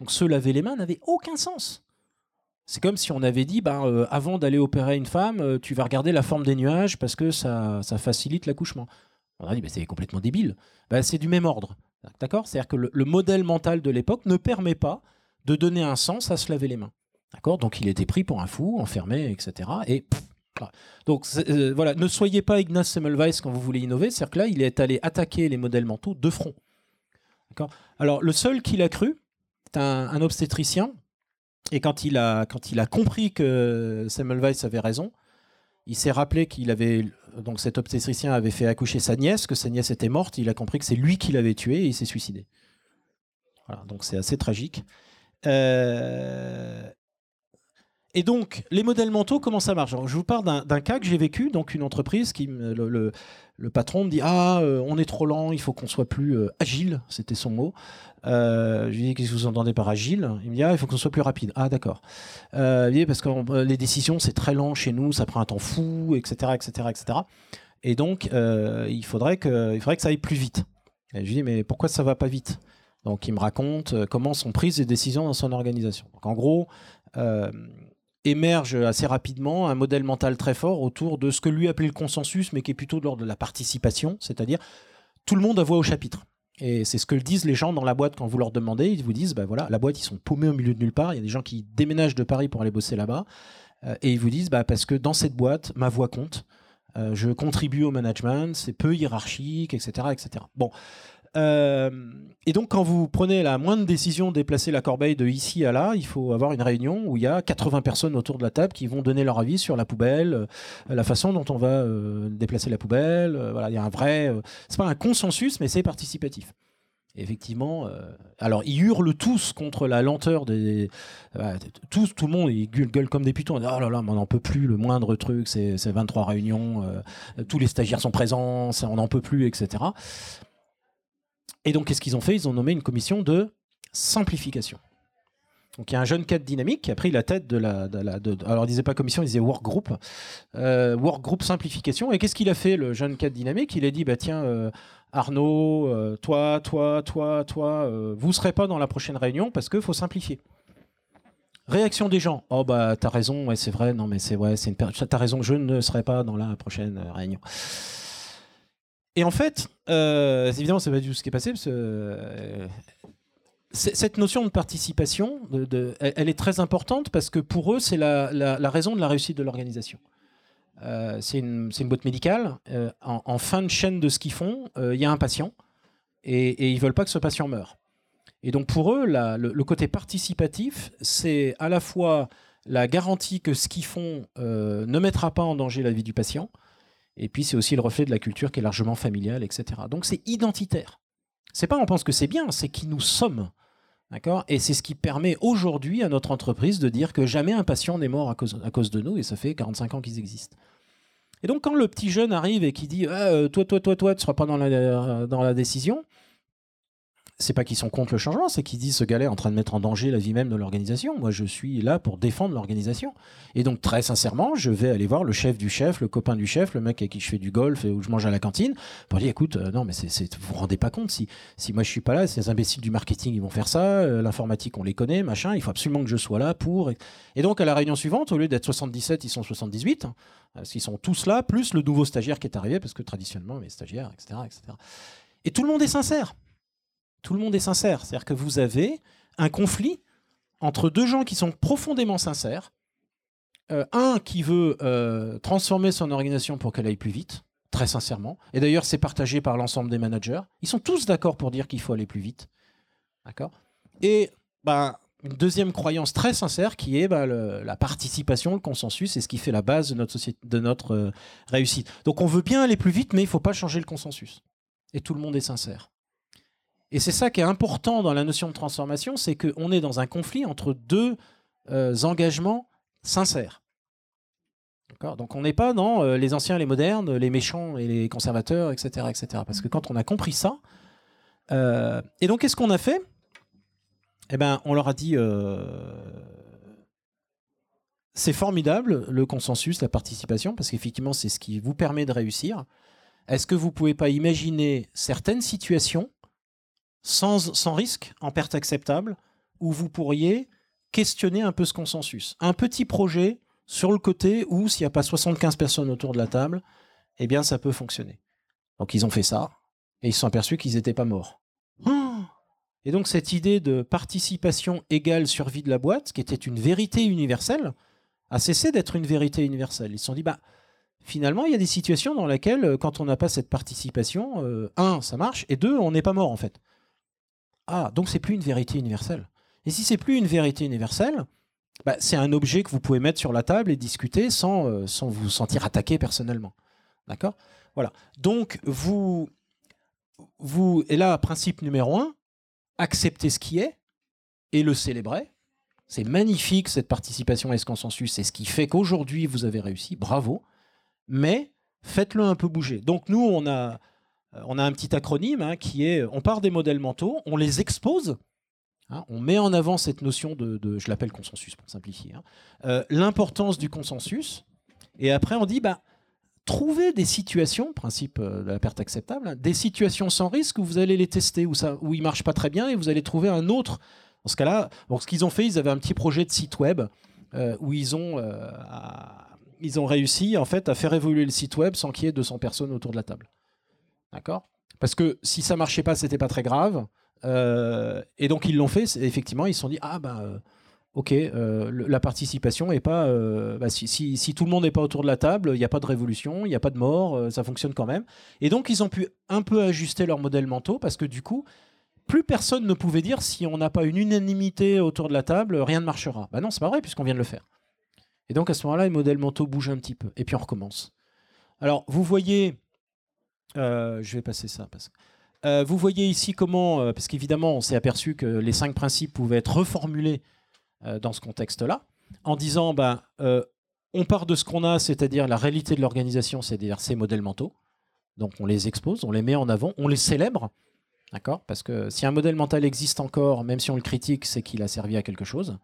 Donc, se laver les mains n'avait aucun sens. C'est comme si on avait dit, ben, euh, avant d'aller opérer une femme, euh, tu vas regarder la forme des nuages parce que ça, facilite l'accouchement. On a dit, ben, c'est complètement débile. Ben, c'est du même ordre. D'accord? C'est-à-dire que le modèle mental de l'époque ne permet pas de donner un sens à se laver les mains. Donc il était pris pour un fou, enfermé, etc. Et donc euh, voilà, ne soyez pas Ignaz Semmelweis quand vous voulez innover, c'est-à-dire que là, il est allé attaquer les modèles mentaux de front. Alors le seul qu'il a cru, c'est un, obstétricien, et quand il, a, compris que Semmelweis avait raison, il s'est rappelé qu'il avait donc cet obstétricien avait fait accoucher sa nièce, que sa nièce était morte, il a compris que c'est lui qui l'avait tué et il s'est suicidé. Voilà, donc c'est assez tragique. Euh, et donc, les modèles mentaux, comment ça marche? Je vous parle d'un cas que j'ai vécu, donc une entreprise qui, le, patron me dit Ah, euh, on est trop lent, il faut qu'on soit plus euh, agile, c'était son mot. Euh, je lui dis Qu'est-ce que vous entendez par agile? Il me dit Ah, il faut qu'on soit plus rapide. Ah, d'accord. Euh, parce que les décisions, c'est très lent chez nous, ça prend un temps fou, etc. etc., etc. Et donc, il, faudrait que, il faudrait que ça aille plus vite. Je lui dis Mais pourquoi ça va pas vite? Donc, il me raconte comment sont prises les décisions dans son organisation. En gros, émerge assez rapidement un modèle mental très fort autour de ce que lui appelait le consensus, mais qui est plutôt de l'ordre de la participation, c'est-à-dire tout le monde a voix au chapitre. Et c'est ce que disent les gens dans la boîte quand vous leur demandez. Ils vous disent, ben voilà, la boîte, ils sont paumés au milieu de nulle part. Il y a des gens qui déménagent de Paris pour aller bosser là-bas. Euh, et ils vous disent, bah, parce que dans cette boîte, ma voix compte. Euh, je contribue au management, c'est peu hiérarchique, etc., etc. Bon, euh, et donc, quand vous prenez la moindre décision de déplacer la corbeille de ici à là, il faut avoir une réunion où il y a 80 personnes autour de la table qui vont donner leur avis sur la poubelle, euh, la façon dont on va euh, déplacer la poubelle. voilà, il y a un vrai. c'est pas un consensus, mais c'est participatif. effectivement, alors ils hurlent tous contre la lenteur des. tous, tout le monde, ils gueulent, comme des pitons. oh là là, on n'en peut plus, le moindre truc, c'est 23 réunions, tous les stagiaires sont présents, on n'en peut plus, etc. Et donc, qu'est-ce qu'ils ont fait? Ils ont nommé une commission de simplification. Donc il y a un jeune cadre dynamique qui a pris la tête de la. alors il disait pas commission, il disait work group. Euh, work simplification. Et qu'est-ce qu'il a fait, le jeune cadre dynamique? Il a dit bah tiens, euh, Arnaud, euh, toi, toi, toi, toi, vous serez pas dans la prochaine réunion parce qu'il faut simplifier. Réaction des gens. Oh bah t'as raison, ouais, c'est vrai, non mais c'est ouais, c'est une t'as raison, je ne serai pas dans la prochaine réunion. Et en fait, évidemment, c'est pas du tout ce qui est passé, parce que cette notion de participation, elle, est très importante parce que pour eux, c'est la, raison de la réussite de l'organisation. Euh, c'est une, boîte médicale. Euh, en, fin de chaîne de ce qu'ils font, euh, il y a un patient et, ils veulent pas que ce patient meure. Et donc pour eux, le, côté participatif, c'est à la fois la garantie que ce qu'ils font ne mettra pas en danger la vie du patient, et puis c'est aussi le reflet de la culture qui est largement familiale, etc. Donc c'est identitaire. C'est pas on pense que c'est bien, c'est qui nous sommes. D'accord? Et c'est ce qui permet aujourd'hui à notre entreprise de dire que jamais un patient n'est mort à cause, de nous, et ça fait 45 ans qu'ils existent. Et donc quand le petit jeune arrive et qui dit ah, euh, Toi, toi, toi, toi, tu ne seras pas dans la, dans la décision », c'est pas qu'ils sont contre le changement, c'est qu'ils disent ce gars est en train de mettre en danger la vie même de l'organisation. Moi, je suis là pour défendre l'organisation. Et donc, très sincèrement, je vais aller voir le chef du chef, le copain du chef, le mec avec qui je fais du golf et où je mange à la cantine, pour dire écoute, euh, non, mais c'est, vous vous rendez pas compte si, si moi je suis pas là, ces imbéciles du marketing ils vont faire ça, euh, l'informatique on les connaît, machin, il faut absolument que je sois là pour. Et, donc, à la réunion suivante, au lieu d'être 77, ils sont 78, hein, parce qu'ils sont tous là, plus le nouveau stagiaire qui est arrivé, parce que traditionnellement, les stagiaires, etc., etc. Et tout le monde est sincère tout le monde est sincère. C'est-à-dire que vous avez un conflit entre deux gens qui sont profondément sincères. Euh, un qui veut euh, transformer son organisation pour qu'elle aille plus vite, très sincèrement. Et d'ailleurs, c'est partagé par l'ensemble des managers. Ils sont tous d'accord pour dire qu'il faut aller plus vite. Et ben, une deuxième croyance très sincère qui est ben, la participation, le consensus, c'est ce qui fait la base de notre, société, de notre euh, réussite. Donc on veut bien aller plus vite, mais il ne faut pas changer le consensus. Et tout le monde est sincère. Et c'est ça qui est important dans la notion de transformation, c'est qu'on est dans un conflit entre deux euh, engagements sincères. Donc on n'est pas dans euh, les anciens, les modernes, les méchants et les conservateurs, etc. etc. parce que quand on a compris ça, euh, et donc qu'est-ce qu'on a fait? Eh ben, on leur a dit, c'est formidable le consensus, la participation, parce qu'effectivement c'est ce qui vous permet de réussir. Est-ce que vous pouvez pas imaginer certaines situations sans, risque, en perte acceptable, où vous pourriez questionner un peu ce consensus. Un petit projet sur le côté où, s'il n'y a pas 75 personnes autour de la table, eh bien, ça peut fonctionner. Donc, ils ont fait ça, et ils se sont aperçus qu'ils n'étaient pas morts. et donc, cette idée de participation égale survie de la boîte, qui était une vérité universelle, a cessé d'être une vérité universelle. Ils se sont dit, bah, finalement, il y a des situations dans lesquelles, euh, quand on n'a pas cette participation, euh, un, ça marche, et deux, on n'est pas mort, en fait. Ah, donc c'est plus une vérité universelle. Et si c'est plus une vérité universelle, bah, c'est un objet que vous pouvez mettre sur la table et discuter sans, euh, sans vous sentir attaqué personnellement. D'accord? Voilà. Donc, vous, vous. Et là, principe numéro un, accepter ce qui est et le célébrer. C'est magnifique cette participation et ce consensus. C'est ce qui fait qu'aujourd'hui, vous avez réussi. Bravo. Mais faites-le un peu bouger. Donc, nous, on a on a un petit acronyme hein, qui est on part des modèles mentaux, on les expose, hein, on met en avant cette notion de, je l'appelle consensus pour simplifier, hein, euh, l'importance du consensus, et après on dit bah, trouvez des situations, principe euh, de la perte acceptable, des situations sans risque où vous allez les tester, où, ça, où ils marchent pas très bien, et vous allez trouver un autre. Dans ce cas-là, ce qu'ils ont fait, ils avaient un petit projet de site web où ils ont, ils ont réussi en fait à faire évoluer le site web sans qu'il y ait 200 personnes autour de la table. D'accord? Parce que si ça marchait pas, c'était pas très grave. Euh, et donc ils l'ont fait. Effectivement, ils se sont dit ah ben ok, euh, la participation est pas. Bah, si, tout le monde n'est pas autour de la table, il n'y a pas de révolution, il n'y a pas de mort, ça fonctionne quand même. Et donc ils ont pu un peu ajuster leur modèle mentaux parce que du coup, plus personne ne pouvait dire si on n'a pas une unanimité autour de la table, rien ne marchera. Bah non, c'est pas vrai puisqu'on vient de le faire. Et donc à ce moment-là, les modèles mentaux bougent un petit peu. Et puis on recommence. Alors vous voyez euh, je vais passer ça. Parce... Euh, vous voyez ici comment, euh, parce qu'évidemment, on s'est aperçu que les cinq principes pouvaient être reformulés dans ce contexte-là, en disant, ben, on part de ce qu'on a, c'est-à-dire la réalité de l'organisation, c'est-à-dire ces modèles mentaux. Donc on les expose, on les met en avant, on les célèbre. D'accord? Parce que si un modèle mental existe encore, même si on le critique, c'est qu'il a servi à quelque chose.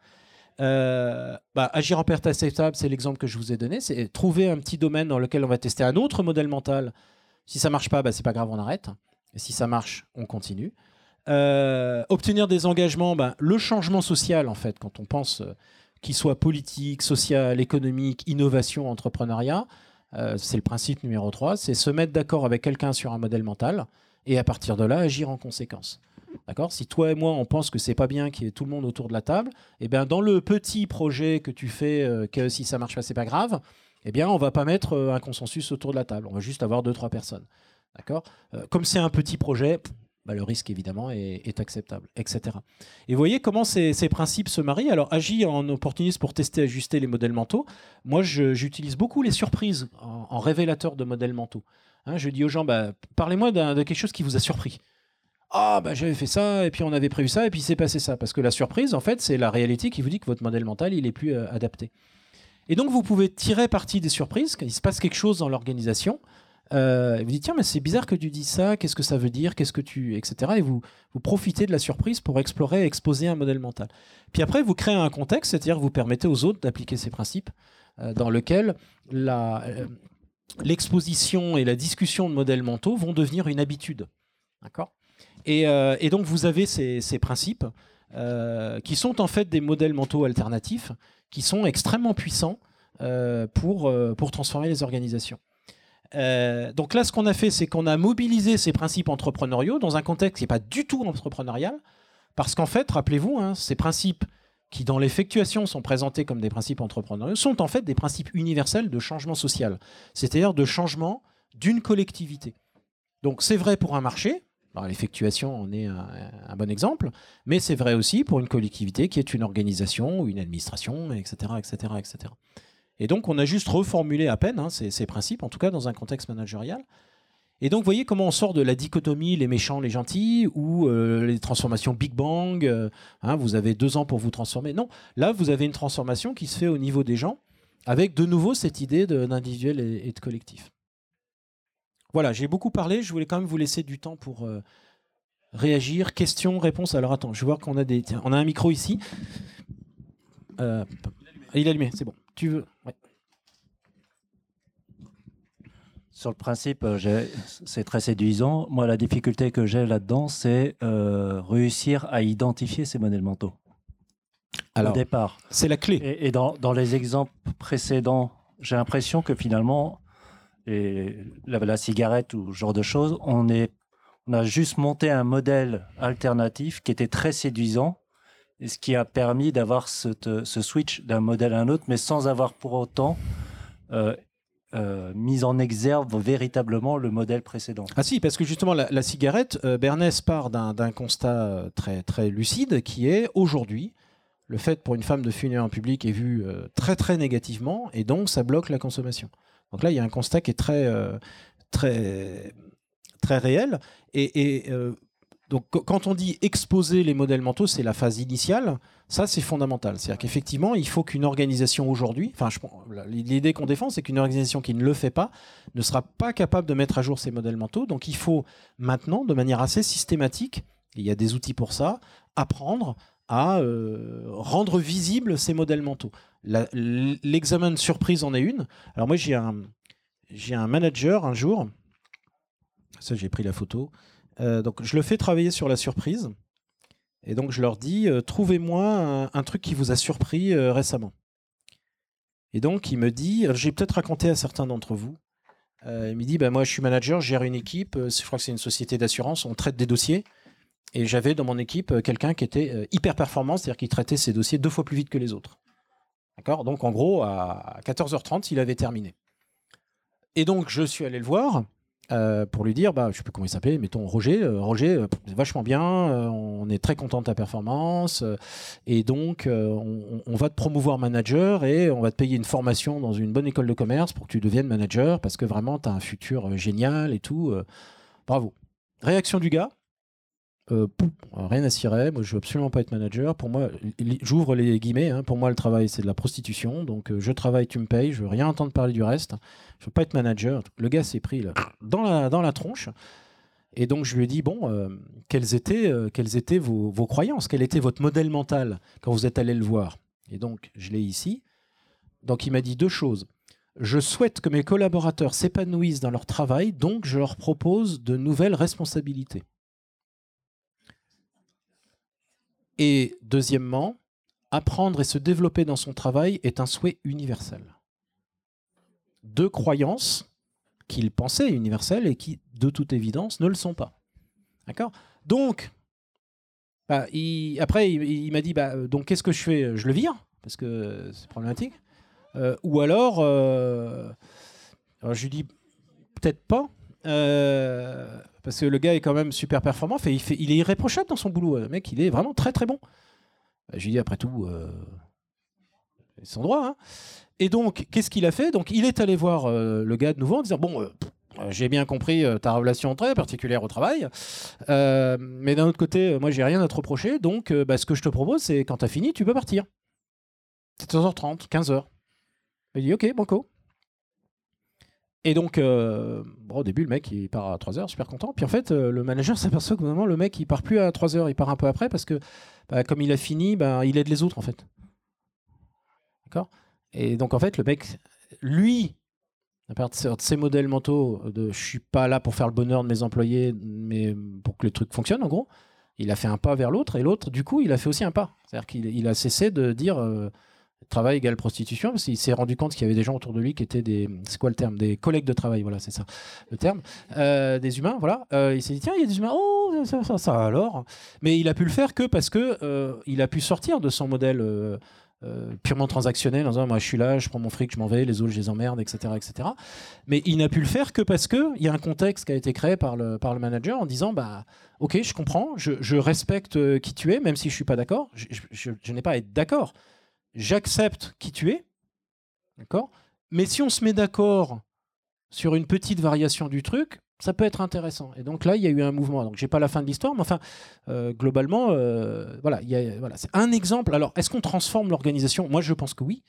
Euh, bah, agir en perte acceptable, c'est l'exemple que je vous ai donné. C'est trouver un petit domaine dans lequel on va tester un autre modèle mental. Si ça marche pas, bah, c'est pas grave, on arrête. Et si ça marche, on continue. Euh, obtenir des engagements, bah, le changement social, en fait, quand on pense euh, qu'il soit politique, social, économique, innovation, entrepreneuriat, c'est le principe numéro 3, c'est se mettre d'accord avec quelqu'un sur un modèle mental et à partir de là, agir en conséquence. D'accord? Si toi et moi, on pense que c'est pas bien qu'il y ait tout le monde autour de la table, eh bien, dans le petit projet que tu fais, euh, que si ça marche pas, c'est pas grave, eh bien, on va pas mettre euh, un consensus autour de la table. On va juste avoir deux, trois personnes. D'accord? Euh, Comme c'est un petit projet, bah, le risque, évidemment, est, acceptable, etc. Et vous voyez comment ces, principes se marient. Alors, agis en opportuniste pour tester, ajuster les modèles mentaux. Moi, j'utilise beaucoup les surprises en, révélateur de modèles mentaux. Hein, je dis aux gens, bah, parlez-moi de quelque chose qui vous a surpris ah bah j'avais fait ça et puis on avait prévu ça et puis c'est passé ça parce que la surprise en fait c'est la réalité qui vous dit que votre modèle mental il est plus euh, adapté et donc vous pouvez tirer parti des surprises quand il se passe quelque chose dans l'organisation euh, et vous dites tiens mais c'est bizarre que tu dis ça qu'est-ce que ça veut dire qu'est-ce que tu etc et vous vous profitez de la surprise pour explorer exposer un modèle mental. Puis après vous créez un contexte c'est-à-dire vous permettez aux autres d'appliquer ces principes euh, dans lequel la l'exposition et la discussion de modèles mentaux vont devenir une habitude. D'accord? Euh, et, donc vous avez ces, principes euh, qui sont en fait des modèles mentaux alternatifs qui sont extrêmement puissants euh, pour, pour transformer les organisations. donc là, ce qu'on a fait, c'est qu'on a mobilisé ces principes entrepreneuriaux dans un contexte qui n'est pas du tout entrepreneurial, parce qu'en fait, rappelez-vous, hein, ces principes qui dans l'effectuation sont présentés comme des principes entrepreneuriaux, sont en fait des principes universels de changement social, c'est-à-dire de changement d'une collectivité. Donc c'est vrai pour un marché, l'effectuation en est un, bon exemple, mais c'est vrai aussi pour une collectivité qui est une organisation ou une administration, etc., etc., etc. Et donc, on a juste reformulé à peine hein, ces, principes, en tout cas dans un contexte managérial. Et donc, vous voyez comment on sort de la dichotomie les méchants, les gentils, ou euh, les transformations Big Bang. Euh, hein, vous avez deux ans pour vous transformer. Non, là, vous avez une transformation qui se fait au niveau des gens, avec de nouveau cette idée d'individuel et de collectif. Voilà, j'ai beaucoup parlé. Je voulais quand même vous laisser du temps pour euh, réagir. Questions, réponses. Alors attends, je voir qu'on a des. Tiens, on a un micro ici. Euh, il est allumé, c'est bon. Tu veux Sur le principe, euh, c'est très séduisant. Moi, la difficulté que j'ai là-dedans, c'est réussir à identifier ces modèles mentaux. Alors, au départ. C'est la clé. Et, dans, dans, les exemples précédents, j'ai l'impression que finalement, et la, cigarette ou ce genre de choses, on, a juste monté un modèle alternatif qui était très séduisant, et ce qui a permis d'avoir ce, switch d'un modèle à un autre, mais sans avoir pour autant euh, euh, mis en exergue véritablement le modèle précédent. Ah si, parce que justement, la, cigarette, euh, Bernès part d'un constat très, très lucide qui est aujourd'hui, le fait pour une femme de fumer en public est vu très très négativement et donc ça bloque la consommation. Donc là, il y a un constat qui est très, euh, réel. Et, euh, donc, quand on dit exposer les modèles mentaux, c'est la phase initiale. Ça, c'est fondamental. C'est-à-dire qu'effectivement, il faut qu'une organisation aujourd'hui, enfin, l'idée qu'on défend, c'est qu'une organisation qui ne le fait pas ne sera pas capable de mettre à jour ses modèles mentaux. Donc, il faut maintenant, de manière assez systématique, il y a des outils pour ça, apprendre à euh, rendre visibles ces modèles mentaux. L'examen de surprise en est une. Alors moi, j'ai un, manager un jour, ça j'ai pris la photo, euh, donc je le fais travailler sur la surprise. Et donc je leur dis, euh, trouvez-moi un, truc qui vous a surpris récemment. Et donc il me dit, j'ai peut-être raconté à certains d'entre vous, il me dit, bah, moi je suis manager, je gère une équipe, je crois que c'est une société d'assurance, on traite des dossiers. Et j'avais dans mon équipe quelqu'un qui était hyper performant, c'est-à-dire qui traitait ses dossiers deux fois plus vite que les autres. D'accord? Donc en gros, à 14h30, il avait terminé. Et donc je suis allé le voir euh, pour lui dire, bah, je ne sais plus comment il s'appelait, mettons Roger. Euh, Roger, euh, vachement bien, on est très content de ta performance, et donc on, va te promouvoir manager et on va te payer une formation dans une bonne école de commerce pour que tu deviennes manager parce que vraiment tu as un futur génial et tout. bravo. Réaction du gars, euh, rien à cirer. Moi, je veux absolument pas être manager. Pour moi, j'ouvre les guillemets. Hein. pour moi, le travail, c'est de la prostitution. Donc, euh, je travaille, tu me payes. Je veux rien entendre parler du reste. Je veux pas être manager. Le gars s'est pris dans, la, dans la tronche. Et donc je lui ai dit, bon, euh, quelles étaient, quelles étaient vos, vos, croyances? Quel était votre modèle mental quand vous êtes allé le voir? Et donc je l'ai ici. Donc il m'a dit deux choses. Je souhaite que mes collaborateurs s'épanouissent dans leur travail, donc je leur propose de nouvelles responsabilités. Et deuxièmement, apprendre et se développer dans son travail est un souhait universel. Deux croyances qu'il pensait universelles et qui, de toute évidence, ne le sont pas. D'accord? Donc, bah, après, il, m'a dit bah, donc qu'est-ce que je fais? Je le vire, parce que c'est problématique. Euh, ou alors, euh, alors, je lui dis peut-être pas. Euh, parce que le gars est quand même super performant, fait, il, est irréprochable dans son boulot. Le mec, il est vraiment très très bon. Bah, je lui dis après tout, c'est son droit. Hein. Et donc, qu'est-ce qu'il a fait? Donc, il est allé voir euh, le gars de nouveau en disant Bon, euh, j'ai bien compris euh, ta relation très particulière au travail, mais d'un autre côté, moi, j'ai rien à te reprocher. Donc, bah, ce que je te propose, c'est quand tu as fini, tu peux partir. 14h30, 15h. Il dit Ok, banco. Et donc, au début, le mec, il part à 3h, super content. Puis en fait, le manager s'aperçoit que moment, le mec, il part plus à 3h, il part un peu après parce que, bah, comme il a fini, bah, il aide les autres, en fait. D'accord? Et donc, en fait, le mec, lui, à partir de ses modèles mentaux, de je suis pas là pour faire le bonheur de mes employés, mais pour que le truc fonctionne, en gros, il a fait un pas vers l'autre, et l'autre, du coup, il a fait aussi un pas. C'est-à-dire qu'il a cessé de dire euh, travail égale prostitution, parce qu'il s'est rendu compte qu'il y avait des gens autour de lui qui étaient des. C'est quoi le terme? Des collègues de travail, voilà, c'est ça le terme. Euh, des humains, voilà. Euh, il s'est dit, tiens, il y a des humains, oh, ça, ça, alors? Mais il a pu le faire que parce que il a pu sortir de son modèle euh, purement transactionnel en disant moi je suis là, je prends mon fric, je m'en vais, les autres je les emmerde, etc. etc. Mais il n'a pu le faire que parce qu'il y a un contexte qui a été créé par le, par le manager en disant bah ok je comprends, je, respecte euh, qui tu es, même si je suis pas d'accord, je n'ai pas à être d'accord, j'accepte qui tu es, d'accord? Mais si on se met d'accord sur une petite variation du truc, ça peut être intéressant. Et donc là, il y a eu un mouvement. Donc j'ai pas la fin de l'histoire, mais enfin, euh, globalement, euh, voilà, c'est un exemple. Alors, est-ce qu'on transforme l'organisation? Moi, je pense que oui.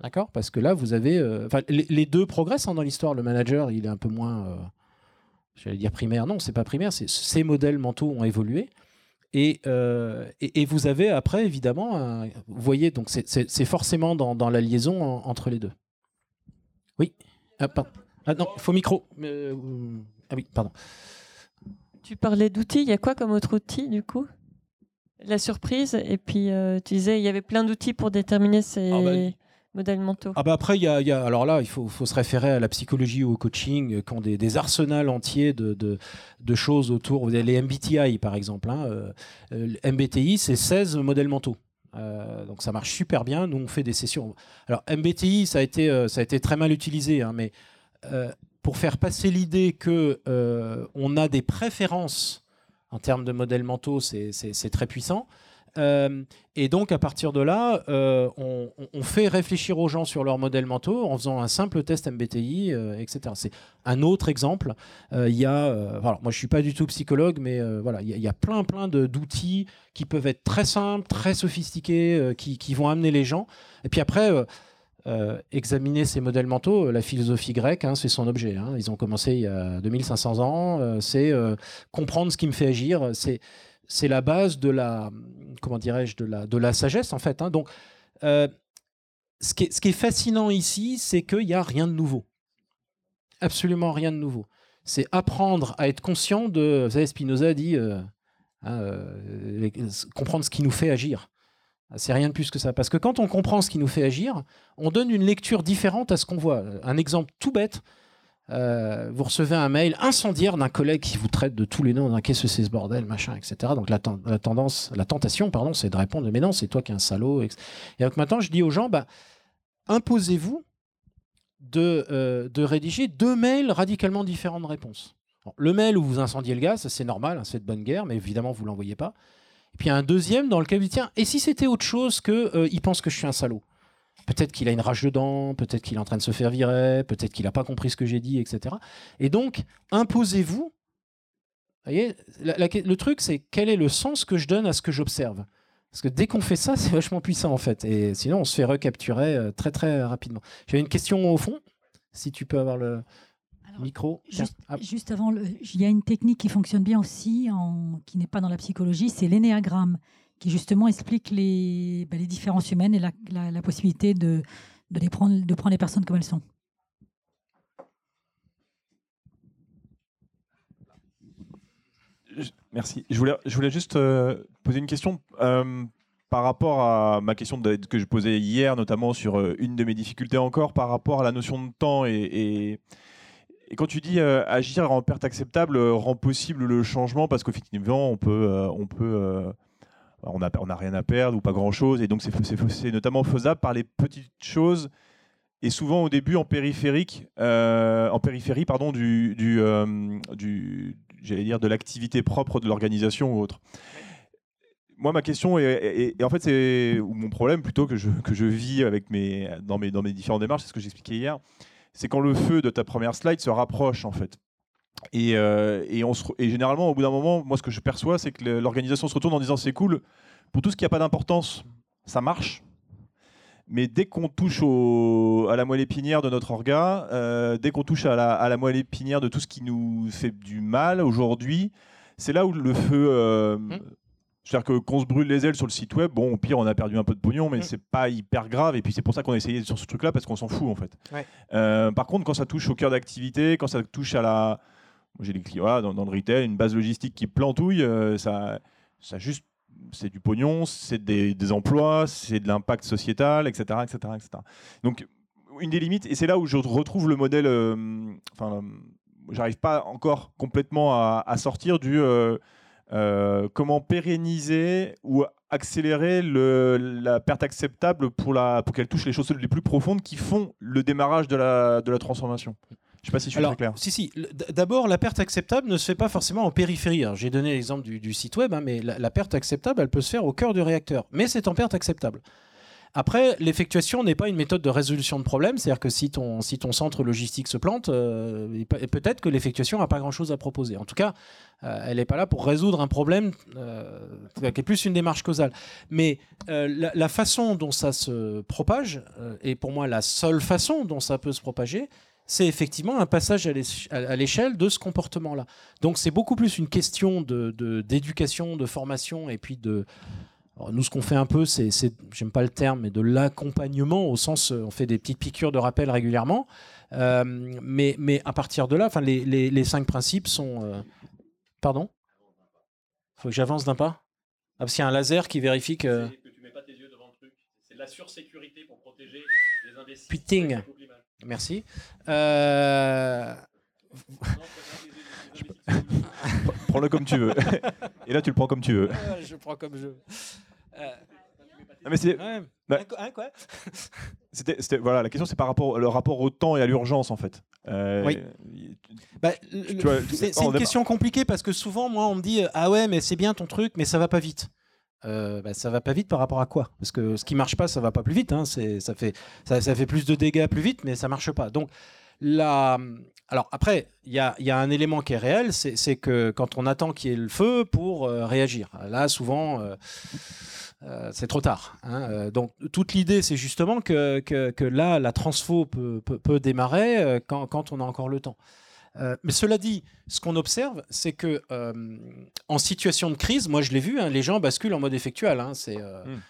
D'accord? Parce que là, vous avez. Euh, les, deux progressent hein, dans l'histoire. Le manager, il est un peu moins. J'allais dire primaire. Non, c'est pas primaire. Ces modèles mentaux ont évolué. Et, et, vous avez après, évidemment, vous voyez, donc c'est forcément dans, la liaison entre les deux. Oui. Ah, ah non, faux micro. Euh, ah oui, pardon. Tu parlais d'outils, il y a quoi comme autre outil du coup? La surprise, et puis euh, tu disais il y avait plein d'outils pour déterminer ces ah bah, Ah bah après, il y, a, alors là, il faut, se référer à la psychologie ou au coaching, euh, qui ont des, des arsenals entiers de, de, de, choses autour. Les MBTI par exemple. Hein, MBTI, c'est 16 modèles mentaux. donc ça marche super bien. Nous, on fait des sessions. Alors MBTI, ça a été, ça a été très mal utilisé, hein, mais euh, pour faire passer l'idée que euh, on a des préférences en termes de modèles mentaux, c'est très puissant. Euh, et donc, à partir de là, on, fait réfléchir aux gens sur leurs modèles mentaux en faisant un simple test MBTI, etc. C'est un autre exemple. Il y a, voilà, moi, je suis pas du tout psychologue, mais voilà, il y, a plein, plein d'outils qui peuvent être très simples, très sophistiqués, qui, vont amener les gens. Et puis après euh, examiner ces modèles mentaux, la philosophie grecque, hein, c'est son objet. Hein. Ils ont commencé il y a 2500 ans. Euh, c'est euh, comprendre ce qui me fait agir. C'est c'est la base de la comment dirais-je de la de la sagesse en fait. Hein. Donc est, ce qui est fascinant ici, c'est qu'il n'y a rien de nouveau. Absolument rien de nouveau. C'est apprendre à être conscient de. Vous savez, Spinoza dit comprendre ce qui nous fait agir. C'est rien de plus que ça. Parce que quand on comprend ce qui nous fait agir, on donne une lecture différente à ce qu'on voit. Un exemple tout bête. Euh, vous recevez un mail incendiaire d'un collègue qui vous traite de tous les noms, d'un qu'est-ce que c'est ce bordel, machin, etc. Donc la, tendance, la tentation, pardon, c'est de répondre mais non, c'est toi qui es un salaud. Et donc maintenant, je dis aux gens, bah, imposez-vous de, euh, de rédiger deux mails radicalement différents de réponses. le mail où vous incendiez le gaz, c'est normal, hein, c'est de bonne guerre, mais évidemment, vous l'envoyez pas. Et puis un deuxième dans lequel il dit tiens, et si c'était autre chose que euh, il pense que je suis un salaud? Peut-être qu'il a une rage dedans, peut-être qu'il est en train de se faire virer, peut-être qu'il n'a pas compris ce que j'ai dit, etc. Et donc, imposez-vous. voyez, le truc, c'est quel est le sens que je donne à ce que j'observe Parce que dès qu'on fait ça, c'est vachement puissant, en fait. Et sinon, on se fait recapturer euh, très, très rapidement. J'ai une question au fond, si tu peux avoir le. Micro. Juste, avant, il y a une technique qui fonctionne bien aussi, qui n'est pas dans la psychologie, c'est l'énéagramme, qui justement explique les, ben, les différences humaines et la, possibilité de, de, les prendre, de prendre les personnes comme elles sont. Merci. Je voulais, je voulais juste euh, poser une question. Euh, par rapport à ma question que je posais hier, notamment sur euh, une de mes difficultés encore, par rapport à la notion de temps et, et quand tu dis agir en perte acceptable rend possible le changement parce qu'effectivement on peut, on peut, on n'a on a rien à perdre ou pas grand chose et donc c'est notamment faisable par les petites choses et souvent au début en périphérique, en périphérie pardon du, du, dire de l'activité propre de l'organisation ou autre. Moi, ma question est, et en fait, c'est mon problème plutôt que je, que je vis avec mes, dans, mes, dans mes différentes démarches, c'est ce que j'expliquais hier c'est quand le feu de ta première slide se rapproche en fait. Et, euh, on et généralement, au bout d'un moment, moi ce que je perçois, c'est que l'organisation se retourne en disant c'est cool, pour tout ce qui n'a pas d'importance, ça marche. Mais dès qu'on touche à la moelle épinière de notre orga, euh, dès qu'on touche à la, moelle épinière de tout ce qui nous fait du mal aujourd'hui, c'est là où le feu euh, mmh. C'est-à-dire que qu'on se brûle les ailes sur le site web, bon, au pire, on a perdu un peu de pognon, mais mm. c'est pas hyper grave. Et puis c'est pour ça qu'on a essayé sur ce truc-là, parce qu'on s'en fout en fait. Euh, par contre, quand ça touche au cœur d'activité, quand ça touche à la, j'ai des clients dans, le retail, une base logistique qui plantouille, euh, ça, ça juste, c'est du pognon, c'est des, emplois, c'est de l'impact sociétal, etc., etc., etc. Donc une des limites, et c'est là où je retrouve le modèle. Euh, enfin, j'arrive pas encore complètement à, sortir du euh, comment pérenniser ou accélérer la perte acceptable pour, pour qu'elle touche les choses les plus profondes qui font le démarrage de la, de la transformation je ne sais pas si je suis Alors, très clair. Si, si. D'abord, la perte acceptable ne se fait pas forcément en périphérie. J'ai donné l'exemple du, site web, hein, mais la, la, perte acceptable, elle peut se faire au cœur du réacteur. Mais c'est en perte acceptable. Après, l'effectuation n'est pas une méthode de résolution de problème, c'est-à-dire que si ton, si ton centre logistique se plante, euh, peut-être que l'effectuation n'a pas grand-chose à proposer. En tout cas, euh, elle n'est pas là pour résoudre un problème euh, qui est plus une démarche causale. Mais la, façon dont ça se propage, et pour moi la seule façon dont ça peut se propager, c'est effectivement un passage à l'échelle de ce comportement-là. Donc c'est beaucoup plus une question d'éducation, de, de formation et puis de nous, ce qu'on fait un peu, c'est, j'aime pas le terme, mais de l'accompagnement au sens, on fait des petites piqûres de rappel régulièrement. Euh, mais, mais à partir de là, enfin, les, les, cinq principes sont. Euh, pardon? Faut que j'avance d'un pas? Ah, Parce qu'il y a un laser qui vérifie que. que tu mets pas tes yeux devant le truc. C'est la sursécurité pour protéger les. Puting. Merci. Euh... Prends-le comme tu veux. Et là, tu le prends comme tu veux. je prends comme je veux. Euh... mais c'est. Bah, quoi C'était, voilà, la question c'est par rapport le rapport au temps et à l'urgence en fait. Euh, oui. Bah, c'est, une question compliquée parce que souvent moi on me dit ah ouais mais c'est bien ton truc mais ça va pas vite. Euh, bah, ça va pas vite par rapport à quoi? Parce que ce qui marche pas, ça va pas plus vite. Hein. Ça, fait, plus de dégâts plus vite, mais ça marche pas. Donc. Alors après, il y a, un élément qui est réel, c'est que quand on attend qu'il y ait le feu pour euh, réagir, là souvent euh, euh, c'est trop tard. Hein. Donc toute l'idée c'est justement que, là la transfo peut, démarrer quand, on a encore le temps. Mais cela dit, ce qu'on observe, c'est que en situation de crise, moi je l'ai vu, hein, les gens basculent en mode effectuel. Hein. c'est hmm.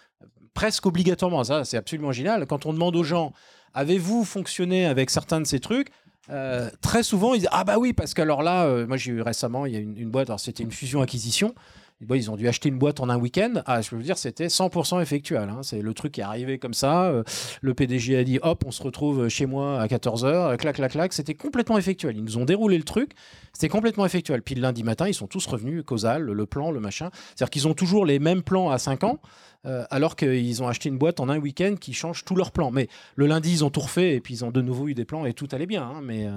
presque obligatoirement, ça c'est absolument génial. Quand on demande aux gens Avez-vous fonctionné avec certains de ces trucs euh, très souvent, ils disent Ah, bah oui, parce que alors là, euh, moi j'ai eu récemment, il y a une, boîte, alors c'était une fusion-acquisition. Ils ont dû acheter une boîte en un week-end. Ah, je veux dire, c'était 100% effectuel. Hein. C'est le truc qui est arrivé comme ça. Euh, le PDG a dit Hop, on se retrouve chez moi à 14h. Clac, clac, clac. C'était complètement effectuel. Ils nous ont déroulé le truc. C'était complètement effectuel. Puis le lundi matin, ils sont tous revenus, causal, le plan, le machin. C'est-à-dire qu'ils ont toujours les mêmes plans à 5 ans. Euh, alors qu'ils ont acheté une boîte en un week-end qui change tous leurs plans. Mais le lundi, ils ont tout refait et puis ils ont de nouveau eu des plans et tout allait bien. Hein, mais euh,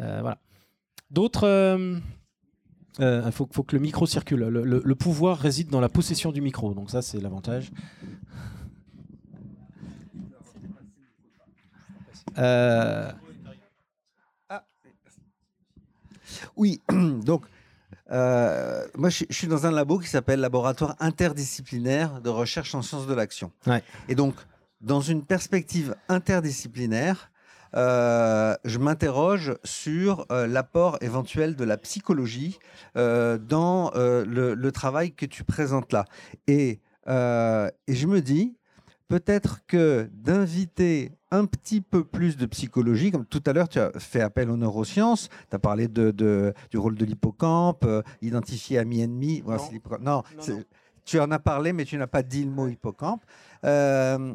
euh, voilà. D'autres. Il faut, que le micro circule. Le, pouvoir réside dans la possession du micro. Donc ça, c'est l'avantage. Ah. Oui, donc euh, moi, je, suis dans un labo qui s'appelle Laboratoire interdisciplinaire de recherche en sciences de l'action. Et donc, dans une perspective interdisciplinaire, je m'interroge sur l'apport éventuel de la psychologie dans le, travail que tu présentes là. Et, et je me dis, peut-être que d'inviter un petit peu plus de psychologie, comme tout à l'heure tu as fait appel aux neurosciences, tu as parlé de, du rôle de l'hippocampe, euh, identifier ami-ennemi. non, tu en as parlé, mais tu n'as pas dit le mot hippocampe. Euh,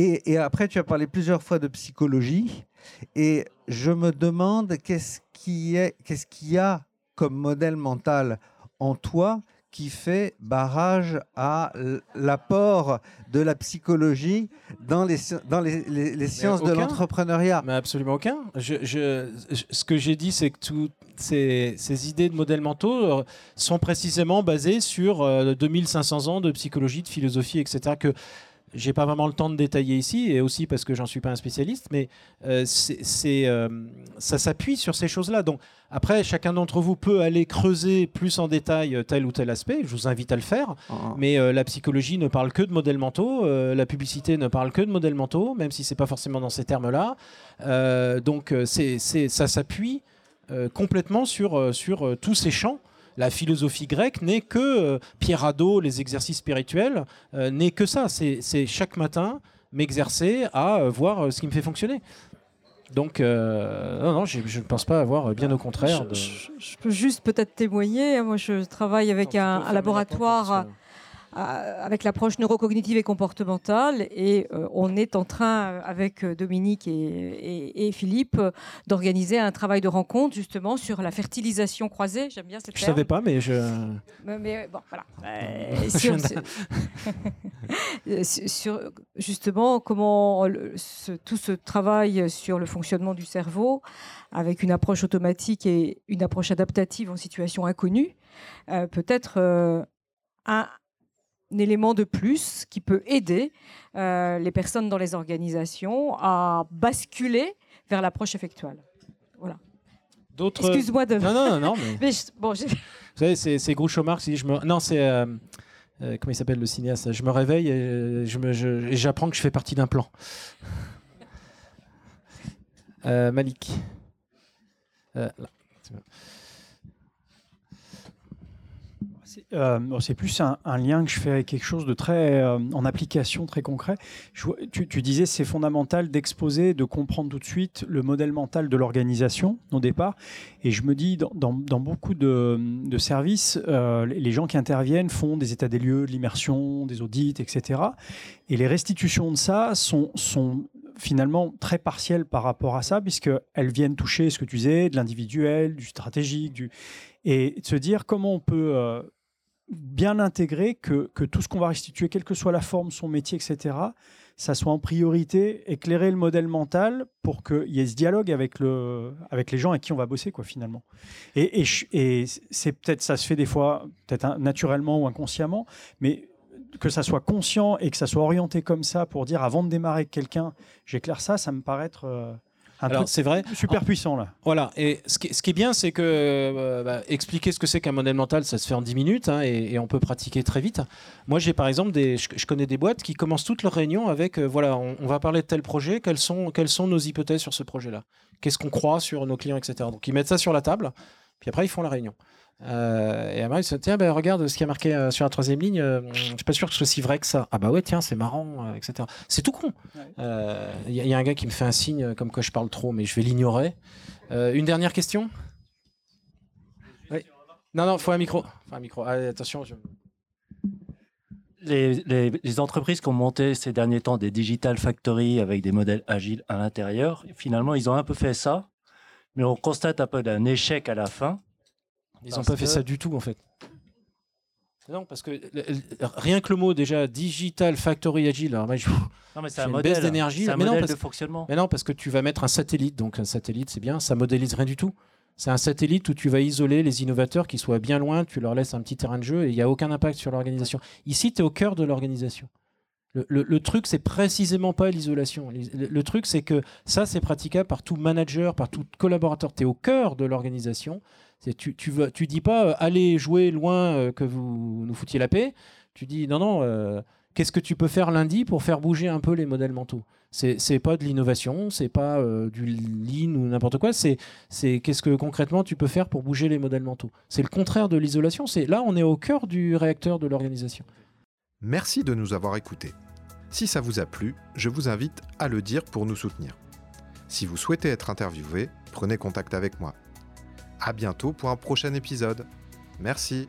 et, et, après, tu as parlé plusieurs fois de psychologie, et je me demande qu'est-ce qui est, qu'est-ce qu'il y a comme modèle mental en toi qui fait barrage à l'apport de la psychologie dans les, dans les, les, sciences de l'entrepreneuriat? Mais absolument aucun. Je, ce que j'ai dit, c'est que toutes ces, ces, idées de modèles mentaux euh, sont précisément basées sur 2500 euh, ans de psychologie, de philosophie, etc. Que j'ai pas vraiment le temps de détailler ici, et aussi parce que j'en suis pas un spécialiste, mais euh, c'est, euh, ça s'appuie sur ces choses-là. Donc après, chacun d'entre vous peut aller creuser plus en détail euh, tel ou tel aspect. Je vous invite à le faire. Ah, ah. Mais la psychologie ne parle que de modèles mentaux, la publicité ne parle que de modèles mentaux, même si c'est pas forcément dans ces termes-là. donc c'est, ça s'appuie complètement sur, sur tous ces champs la philosophie grecque n'est que euh, Pierrado, les exercices spirituels, euh, n'est que ça. C'est chaque matin m'exercer à euh, voir ce qui me fait fonctionner. Donc, non, non, je ne pense pas avoir, bien au contraire. Je, peux juste peut-être témoigner. Moi, je travaille avec un, un laboratoire avec l'approche neurocognitive et comportementale. Et euh, on est en train, euh, avec euh, Dominique et, Philippe, d'organiser un travail de rencontre justement sur la fertilisation croisée. J'aime bien cette Je ne savais pas, mais je. Mais, bon, voilà. sur, justement comment tout ce travail sur le fonctionnement du cerveau, avec une approche automatique et une approche adaptative en situation inconnue, peut être un élément de plus qui peut aider euh, les personnes dans les organisations à basculer vers l'approche effectuelle. Voilà. D'autres. Excuse-moi de. Non, non, non. Mais... bon, Vous savez, c'est Groucho Marx. Si je me... Non, c'est. Euh, euh, comment il s'appelle le cinéaste Je me réveille et j'apprends je que je fais partie d'un plan. Malik. là. Euh, c'est plus un, lien que je fais avec quelque chose de très euh, en application très concret. tu, disais c'est fondamental d'exposer, de comprendre tout de suite le modèle mental de l'organisation au départ. Et je me dis dans, beaucoup de, services, euh, les gens qui interviennent font des états des lieux, de l'immersion, des audits, etc. Et les restitutions de ça sont, finalement très partielles par rapport à ça, puisqu'elles viennent toucher ce que tu disais, de l'individuel, du stratégique, et de se dire comment on peut bien intégrer que, tout ce qu'on va restituer, quelle que soit la forme, son métier, etc., ça soit en priorité éclairer le modèle mental pour qu'il y ait ce dialogue avec, le, avec les gens avec qui on va bosser, quoi, finalement. Et, et, c'est peut-être, ça se fait des fois, peut-être naturellement ou inconsciemment, mais que ça soit conscient et que ça soit orienté comme ça pour dire avant de démarrer avec quelqu'un, j'éclaire ça, ça me paraît être. Alors c'est vrai. Super puissant là. Voilà. Et ce qui, ce qui est bien, c'est que euh, bah, expliquer ce que c'est qu'un modèle mental, ça se fait en 10 minutes hein, et, on peut pratiquer très vite. Moi, j'ai par exemple des, je, connais des boîtes qui commencent toutes leurs réunions avec euh, voilà, on, va parler de tel projet. Quelles sont, quelles sont nos hypothèses sur ce projet-là? Qu'est-ce qu'on croit sur nos clients, etc. Donc ils mettent ça sur la table. Puis après, ils font la réunion. Euh, et après, il se dit, tiens, ben, regarde ce qui a marqué euh, sur la troisième ligne, euh, je suis pas sûr que ce soit si vrai que ça. Ah bah ouais, tiens, c'est marrant, etc. C'est tout con. Il y, a un gars qui me fait un signe comme quoi je parle trop, mais je vais l'ignorer. une dernière question? Oui. Non, non, faut un micro. Faut un micro. attention. Les, les, entreprises qui ont monté ces derniers temps des digital factories avec des modèles agiles à l'intérieur, finalement, ils ont un peu fait ça, mais on constate un peu d'un échec à la fin ils n'ont pas fait ça du tout, en fait. Non, parce que rien que le mot déjà digital factory agile, alors je, non, mais c'est un modèle d'énergie, mais non, parce, de fonctionnement. Mais non, parce que tu vas mettre un satellite, donc un satellite c'est bien, ça modélise rien du tout. C'est un satellite où tu vas isoler les innovateurs qui soient bien loin, tu leur laisses un petit terrain de jeu et il n'y a aucun impact sur l'organisation. Ici, tu es au cœur de l'organisation. Le, truc, c'est précisément pas l'isolation. Le, truc, c'est que ça, c'est praticable par tout manager, par tout collaborateur. Tu es au cœur de l'organisation. Tu, tu, tu dis pas euh, allez jouer loin euh, que vous nous foutiez la paix. Tu dis non, non, euh, qu'est-ce que tu peux faire lundi pour faire bouger un peu les modèles mentaux? C'est pas de l'innovation, c'est pas euh, du lean ou n'importe quoi. C'est qu'est-ce que concrètement tu peux faire pour bouger les modèles mentaux? C'est le contraire de l'isolation. C'est là on est au cœur du réacteur de l'organisation. Merci de nous avoir écoutés. Si ça vous a plu, je vous invite à le dire pour nous soutenir. Si vous souhaitez être interviewé, prenez contact avec moi. À bientôt pour un prochain épisode. Merci.